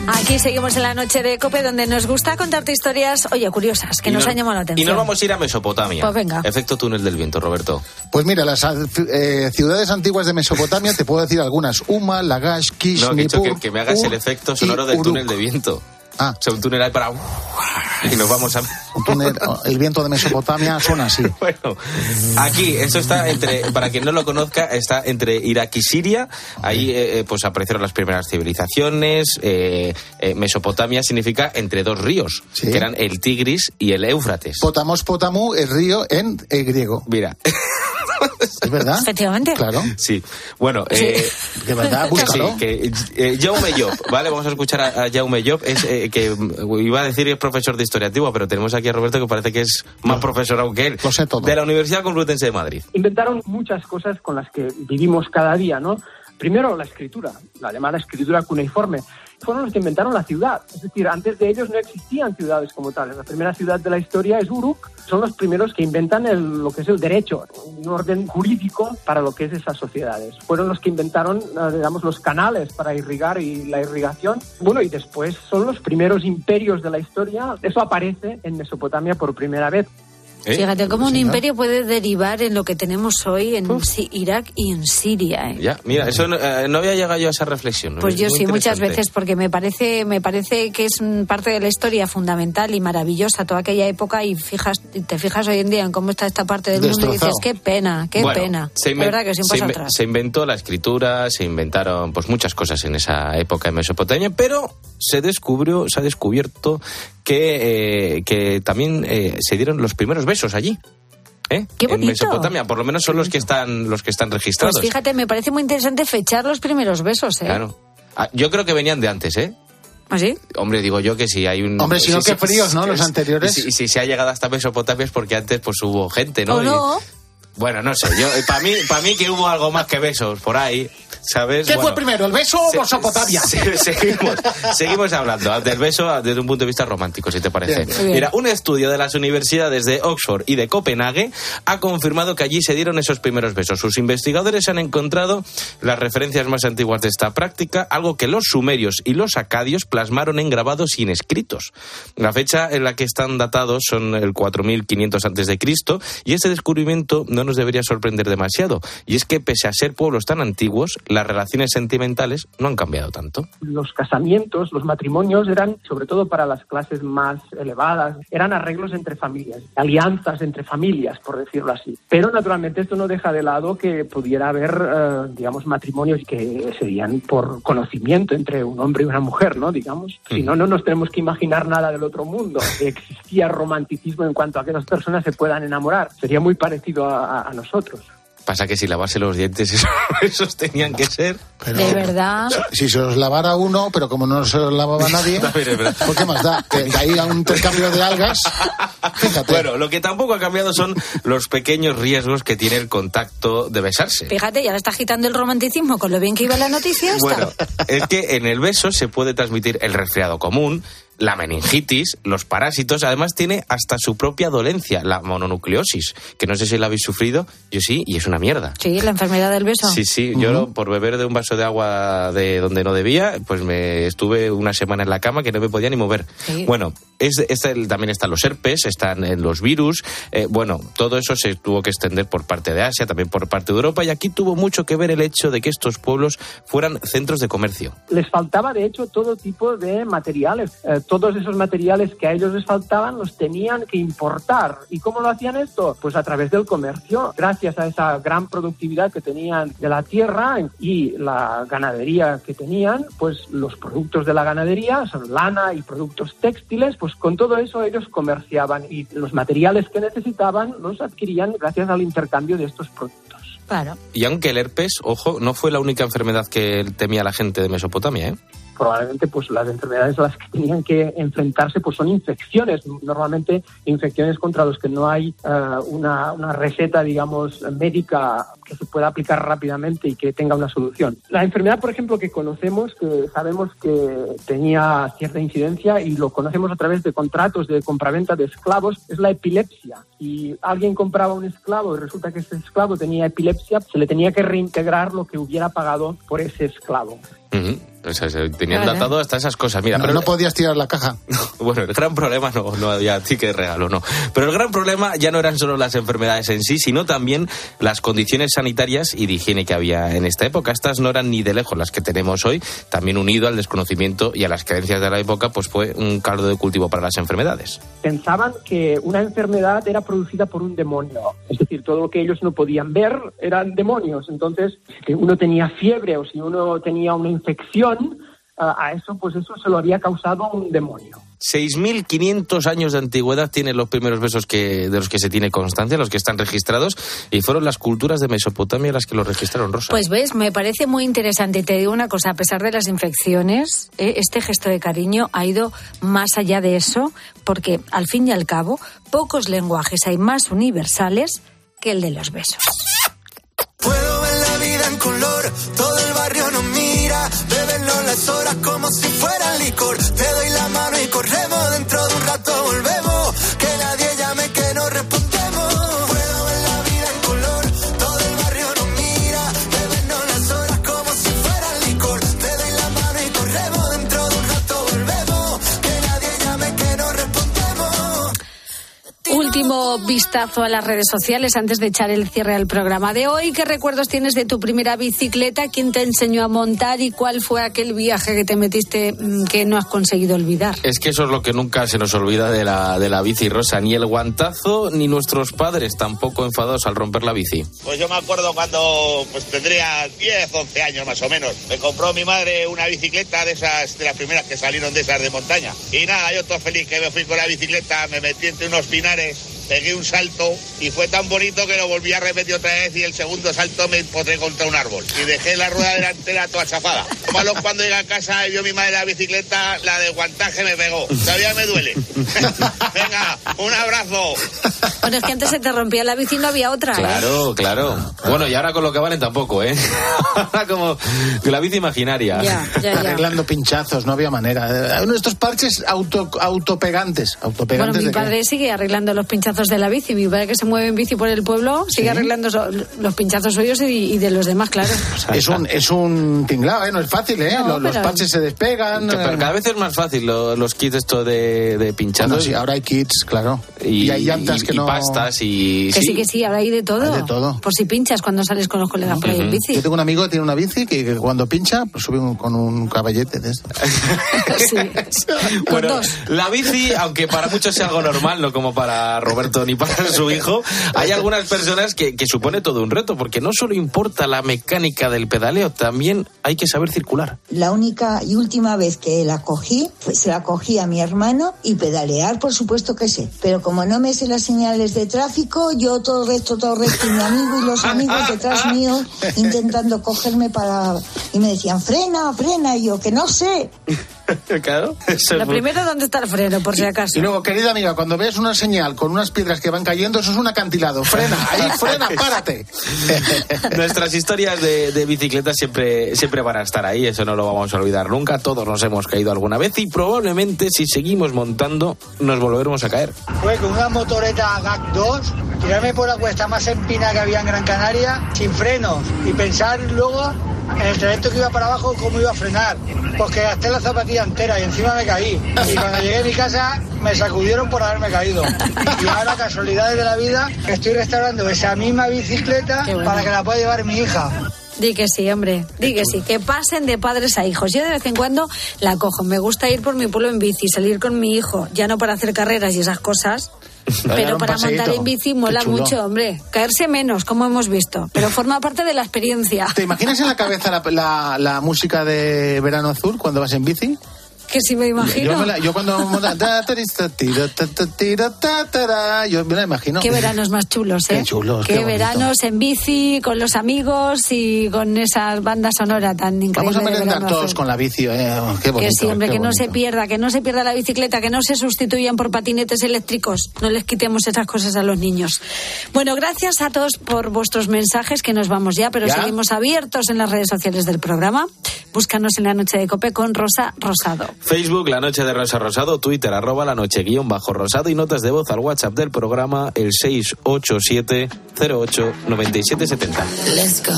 Aquí seguimos en la noche de Cope, donde nos gusta contarte historias, oye, curiosas, que Y nos, nos- han llamado la Y atención. nos vamos a ir a Mesopotamia. Pues venga. Efecto túnel del viento, Roberto. Pues mira, las eh, ciudades antiguas de Mesopotamia, te puedo decir algunas. Uma, Lagash, Kish, No, que, he dicho que, me hagas Ur el efecto y sonoro del Uruk. túnel de viento. Ah. O sea, un túnel ahí para... Y nos vamos a... Un túnel- el viento de Mesopotamia suena así. Bueno, aquí, esto está entre, para quien no lo conozca, está entre Irak y Siria. Ahí eh, eh, pues aparecieron las primeras civilizaciones. eh, eh, Mesopotamia significa entre dos ríos, Sí. que eran el Tigris y el Éufrates. Potamos, Potamu, el río en eh, griego. Mira, ¿Es verdad? Efectivamente. Claro. sí. Bueno, eh, De verdad, búscalo. Sí, que eh, Jaume Job, ¿vale? Vamos a escuchar a, a Jaume Job. Es, eh, que iba a decir que es profesor de historia antigua, pero tenemos aquí a Roberto que parece que es más profesor aún que él. Lo sé todo. De la Universidad Complutense de Madrid. inventaron muchas cosas con las que vivimos cada día, ¿no? Primero la escritura, la llamada escritura cuneiforme. Fueron los que inventaron la ciudad. Es decir, antes de ellos no existían ciudades como tales. La primera ciudad de la historia es Uruk. Son los primeros que inventan el- lo que es el derecho, un orden jurídico para lo que es esas sociedades. Fueron los que inventaron, eh, digamos, los canales para irrigar y la irrigación. Bueno, y después son los primeros imperios de la historia. Eso aparece en Mesopotamia por primera vez. ¿Eh? Fíjate cómo un imperio puede derivar en lo que tenemos hoy en Si- Irak y en Siria. ¿eh? Ya, mira, eso no, eh, no había llegado yo a esa reflexión. ¿no? Pues Es yo sí, muchas veces, porque me parece, me parece que es parte de la historia fundamental y maravillosa toda aquella época y fijas, y te fijas hoy en día en cómo está esta parte del mundo y dices, qué pena, qué Bueno, pena. se inven- verdad que se se inventó la escritura, se inventaron pues muchas cosas en esa época en Mesopotamia, pero se descubrió, se ha descubierto que, eh, que también eh, se dieron los primeros besos allí. ¿eh? Qué En bonito. Mesopotamia, por lo menos son los que están los que están registrados. Pues fíjate, me parece muy interesante fechar los primeros besos, ¿eh? Claro. Ah, yo creo que venían de antes, ¿eh? ¿Ah, sí? Hombre, digo yo que si hay un... Hombre, si no, qué fríos, ¿no? Los anteriores. Y si, y si se ha llegado hasta Mesopotamia es porque antes pues hubo gente, ¿no? ¿O Y- no? bueno, no sé, yo para mí, para mí que hubo algo más que besos por ahí, ¿sabes? ¿Qué fue Bueno, primero, el beso o Mesopotamia? se- seguimos, seguimos hablando del beso desde un punto de vista romántico, si te parece. Bien, bien. Mira, un estudio de las universidades de Oxford y de Copenhague ha confirmado que allí se dieron esos primeros besos. Sus investigadores han encontrado las referencias más antiguas de esta práctica, algo que los sumerios y los acadios plasmaron en grabados sin escritos. La fecha en la que están datados son el 4500 antes de Cristo y este descubrimiento no nos debería sorprender demasiado. Y es que pese a ser pueblos tan antiguos, las relaciones sentimentales no han cambiado tanto. Los casamientos, los matrimonios eran, sobre todo para las clases más elevadas, eran arreglos entre familias, alianzas entre familias, por decirlo así. Pero naturalmente esto no deja de lado que pudiera haber, eh, digamos, matrimonios que serían por conocimiento entre un hombre y una mujer, ¿no? Digamos. Si no, no nos tenemos que imaginar nada del otro mundo. Existía romanticismo en cuanto a que las personas se puedan enamorar. Sería muy parecido a nosotros. Pasa que si lavarse los dientes, eso- esos tenían que ser. De verdad. Si se los lavara uno, pero como no se los lavaba nadie, También es verdad. ¿por qué más da? Que, que haya un intercambio de algas. Fíjate. Bueno, lo que tampoco ha cambiado son los pequeños riesgos que tiene el contacto de besarse. Fíjate, ya le está agitando el romanticismo con lo bien que iba la noticia esta. Bueno, es que en el beso se puede transmitir el resfriado común, la meningitis, los parásitos, además tiene hasta su propia dolencia, la mononucleosis, que no sé si la habéis sufrido, yo sí, y es una mierda. Sí, la enfermedad del beso. Sí, sí, yo por beber de un vaso de agua de donde no debía, pues me estuve una semana en la cama que no me podía ni mover. Sí. Bueno, es, es el- también están los herpes, están en los virus, eh, bueno, todo eso se tuvo que extender por parte de Asia, también por parte de Europa, y aquí tuvo mucho que ver el hecho de que estos pueblos fueran centros de comercio. les faltaba de hecho todo tipo de materiales. Eh, todos esos materiales que a ellos les faltaban los tenían que importar. ¿Y cómo lo hacían esto? Pues a través del comercio, gracias a esa gran productividad que tenían de la tierra y la ganadería que tenían, pues los productos de la ganadería, son lana y productos textiles, pues con todo eso ellos comerciaban y los materiales que necesitaban los adquirían gracias al intercambio de estos productos. Claro. Y aunque el herpes, ojo, no fue la única enfermedad que temía la gente de Mesopotamia, ¿eh? Probablemente pues las enfermedades a las que tenían que enfrentarse pues son infecciones. Normalmente infecciones contra los que no hay eh, una, una receta digamos médica que se pueda aplicar rápidamente y que tenga una solución. La enfermedad por ejemplo que conocemos que sabemos que tenía cierta incidencia y lo conocemos a través de contratos de compraventa de esclavos es la epilepsia. Si alguien compraba un esclavo y resulta que ese esclavo tenía epilepsia se le tenía que reintegrar lo que hubiera pagado por ese esclavo Ujú. O sea, se tenían Vale. datado hasta esas cosas. Mira, No, pero no podías tirar la caja. Bueno, el gran problema no, no había ticket regalo, no. Pero el gran problema ya no eran solo las enfermedades en sí, sino también las condiciones sanitarias y de higiene que había en esta época. Estas no eran ni de lejos las que tenemos hoy, también unido al desconocimiento y a las creencias de la época, pues fue un caldo de cultivo para las enfermedades. pensaban que una enfermedad era producida por un demonio. Es decir, todo lo que ellos no podían ver eran demonios. Entonces, si uno tenía fiebre o si uno tenía una infección, a a eso, pues eso se lo había causado un demonio. 6.500 años de antigüedad tienen los primeros besos que, de los que se tiene constancia, los que están registrados, y fueron las culturas de Mesopotamia las que los registraron, Rosa. Pues ves, me parece muy interesante. Y te digo una cosa, a pesar de las infecciones, eh, este gesto de cariño ha ido más allá de eso, porque al fin y al cabo, pocos lenguajes hay más universales que el de los besos. Puedo ver la vida en color, todo el barrio nos mira, bebenlo las horas como si fuera licor. Te doy la mano y corremos, Último vistazo a las redes sociales antes de echar el cierre al programa de hoy. ¿Qué recuerdos tienes de tu primera bicicleta? ¿Quién te enseñó a montar y cuál fue aquel viaje que te metiste mm, que no has conseguido olvidar? Es que eso es lo que nunca se nos olvida de la, de la bici rosa. Ni el guantazo, ni nuestros padres tampoco enfadados al romper la bici. Pues yo me acuerdo cuando pues tendría 10, 11 años más o menos. Me compró mi madre una bicicleta de esas, de las primeras que salieron de esas de montaña. Y nada, yo todo feliz que me fui con la bicicleta, me metí entre unos pinares, pegué un salto y fue tan bonito que lo volví a repetir otra vez y el segundo salto me empotré contra un árbol. Y dejé la rueda delantera toda chafada. Malo cuando llegué a casa y vio mi madre la bicicleta, la de guantaje me pegó. Todavía me duele. Venga, un abrazo. Bueno, es que antes se te rompía la bici y no había otra. ¿eh? Claro, claro. Bueno, y ahora con lo que valen tampoco, ¿eh? Ahora como de la bici imaginaria. Ya, ya, ya. Arreglando pinchazos, no había manera. Eh, Uno de estos parches auto, autopegantes. Bueno, autopegantes mi de que- padre sigue arreglando los pinchazos de la bici. Mi padre que se mueve en bici por el pueblo sigue Sí. arreglando so- los pinchazos suyos y, y de los demás, claro. Es un, es un tinglao, ¿eh? No es fácil, ¿eh? No, los, los parches se despegan. Que- pero eh, cada vez es más fácil lo- los kits esto de, de pinchados. Bueno, sí, ahora hay kits, claro. Y, Y hay llantas y- que y no- pastas y... Que sí, que sí, ahora hay de todo. Hay de todo. Por si pinchas cuando sales con los colegas por ahí en bici. Yo tengo un amigo que tiene una bici que, que cuando pincha, pues sube un- con un caballete de esto. Bueno, la bici, aunque para muchos sea algo normal, no como para Roberto ni para su hijo, hay algunas personas que, que supone todo un reto, porque no solo importa la mecánica del pedaleo, también hay que saber circular. La única y última vez que la cogí, pues se la cogí a mi hermano y pedalear, por supuesto que sé. Pero como no me sé las señales de tráfico, yo todo recto, todo recto, y mi amigo y los amigos detrás mío intentando cogerme para... Y me decían, frena, frena, y yo, que no sé. claro. eso es Lo muy- primero, ¿dónde está el freno, por si acaso? Y luego, querida amiga, cuando veas una señal con unas piedras que van cayendo, eso es un acantilado. Frena, ahí, frena, párate. Nuestras historias de, de bicicleta siempre, siempre van a estar ahí, eso no lo vamos a olvidar nunca. Todos nos hemos caído alguna vez y probablemente si seguimos montando nos volveremos a caer. Fue con una motoreta GAC 2, tirarme por la cuesta más empinada que había en Gran Canaria, sin frenos, y pensar luego en el trayecto que iba para abajo cómo iba a frenar. Pues que gasté la zapatilla entera y encima me caí. Y cuando llegué a mi casa me sacudieron por haberme caído. Y ahora, casualidades de la vida, estoy restaurando esa misma bicicleta bueno. para que la pueda llevar mi hija. Di que sí, hombre, di que sí, que pasen de padres a hijos. Yo de vez en cuando la cojo. Me gusta ir por mi pueblo en bici, salir con mi hijo, ya no para hacer carreras y esas cosas, pero para paseíto. montar en bici mola mucho, hombre. Caerse menos, como hemos visto, pero forma parte de la experiencia. ¿Te imaginas en la cabeza la, la- la música de Verano Azul cuando vas en bici? Que si me imagino. Yo, me la- yo cuando yo me la imagino. Qué veranos más chulos, ¿eh? Qué chulos, Qué, veranos en bici, con los amigos y con esa banda sonora tan increíble. Vamos a merendar todos con la bici, eh. Qué bonito. que siempre, qué que no se pierda, que no se pierda la bicicleta, que no se sustituyan por patinetes eléctricos. No les quitemos esas cosas a los niños. Bueno, gracias a todos por vuestros mensajes, que nos vamos ya, pero ¿Ya? seguimos abiertos en las redes sociales del programa. Búscanos en la noche de Cope con Rosa Rosado. Facebook, La Noche de Rosa Rosado, Twitter, arroba La Noche guion bajo Rosado y notas de voz al WhatsApp del programa, el 687 08 9770. Let's go.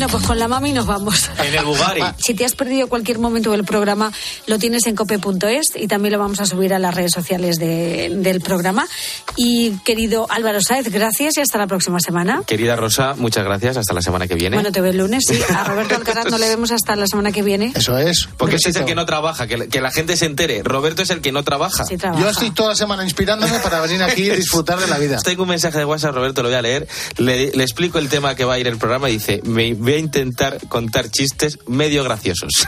Bueno, pues con la mami nos vamos. En el Bugari. Si te has perdido cualquier momento del programa, lo tienes en cope.es y también lo vamos a subir a las redes sociales de- del programa. Y querido Álvaro Sáez, gracias y hasta la próxima semana. Querida Rosa, muchas gracias. Hasta la semana que viene. Bueno, te veo el lunes, sí. A Roberto Alcaraz no le vemos hasta la semana que viene. Eso es. Porque ese es el que no trabaja, que, que la gente se entere. Roberto es el que no trabaja. Sí, trabaja. Yo estoy toda la semana inspirándome para venir aquí y disfrutar de la vida. Tengo un mensaje de WhatsApp, Roberto, lo voy a leer. Le, le explico el tema que va a ir el programa y dice, me voy a intentar contar chistes medio graciosos.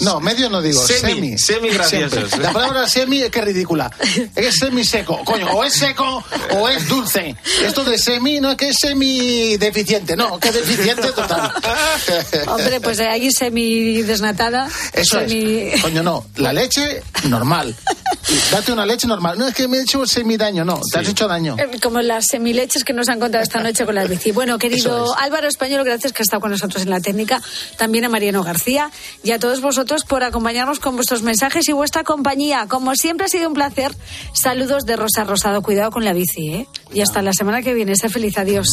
No, medio no digo, Semi, semi. semi graciosos. Siempre. La palabra semi es que es ridícula. Es semi seco. Coño, o es seco o es dulce. Esto de semi no es que es semi deficiente, no, que es deficiente total. Hombre, pues ahí semi desnatada. Eso semi... es. Coño, no. La leche, normal. Date una leche normal. No es que me he hecho semi daño, no. Te has hecho daño. Eh, Como las semileches que nos han contado esta noche con la bici. Bueno, querido es. Álvaro Español, gracias que ha estado con nosotros en la técnica. También a Mariano García y a todos vosotros por acompañarnos con vuestros mensajes y vuestra compañía. Como siempre ha sido un placer. Saludos de Rosa Rosado. Cuidado con la bici, ¿eh? Y hasta la semana que viene. Sé feliz. Adiós.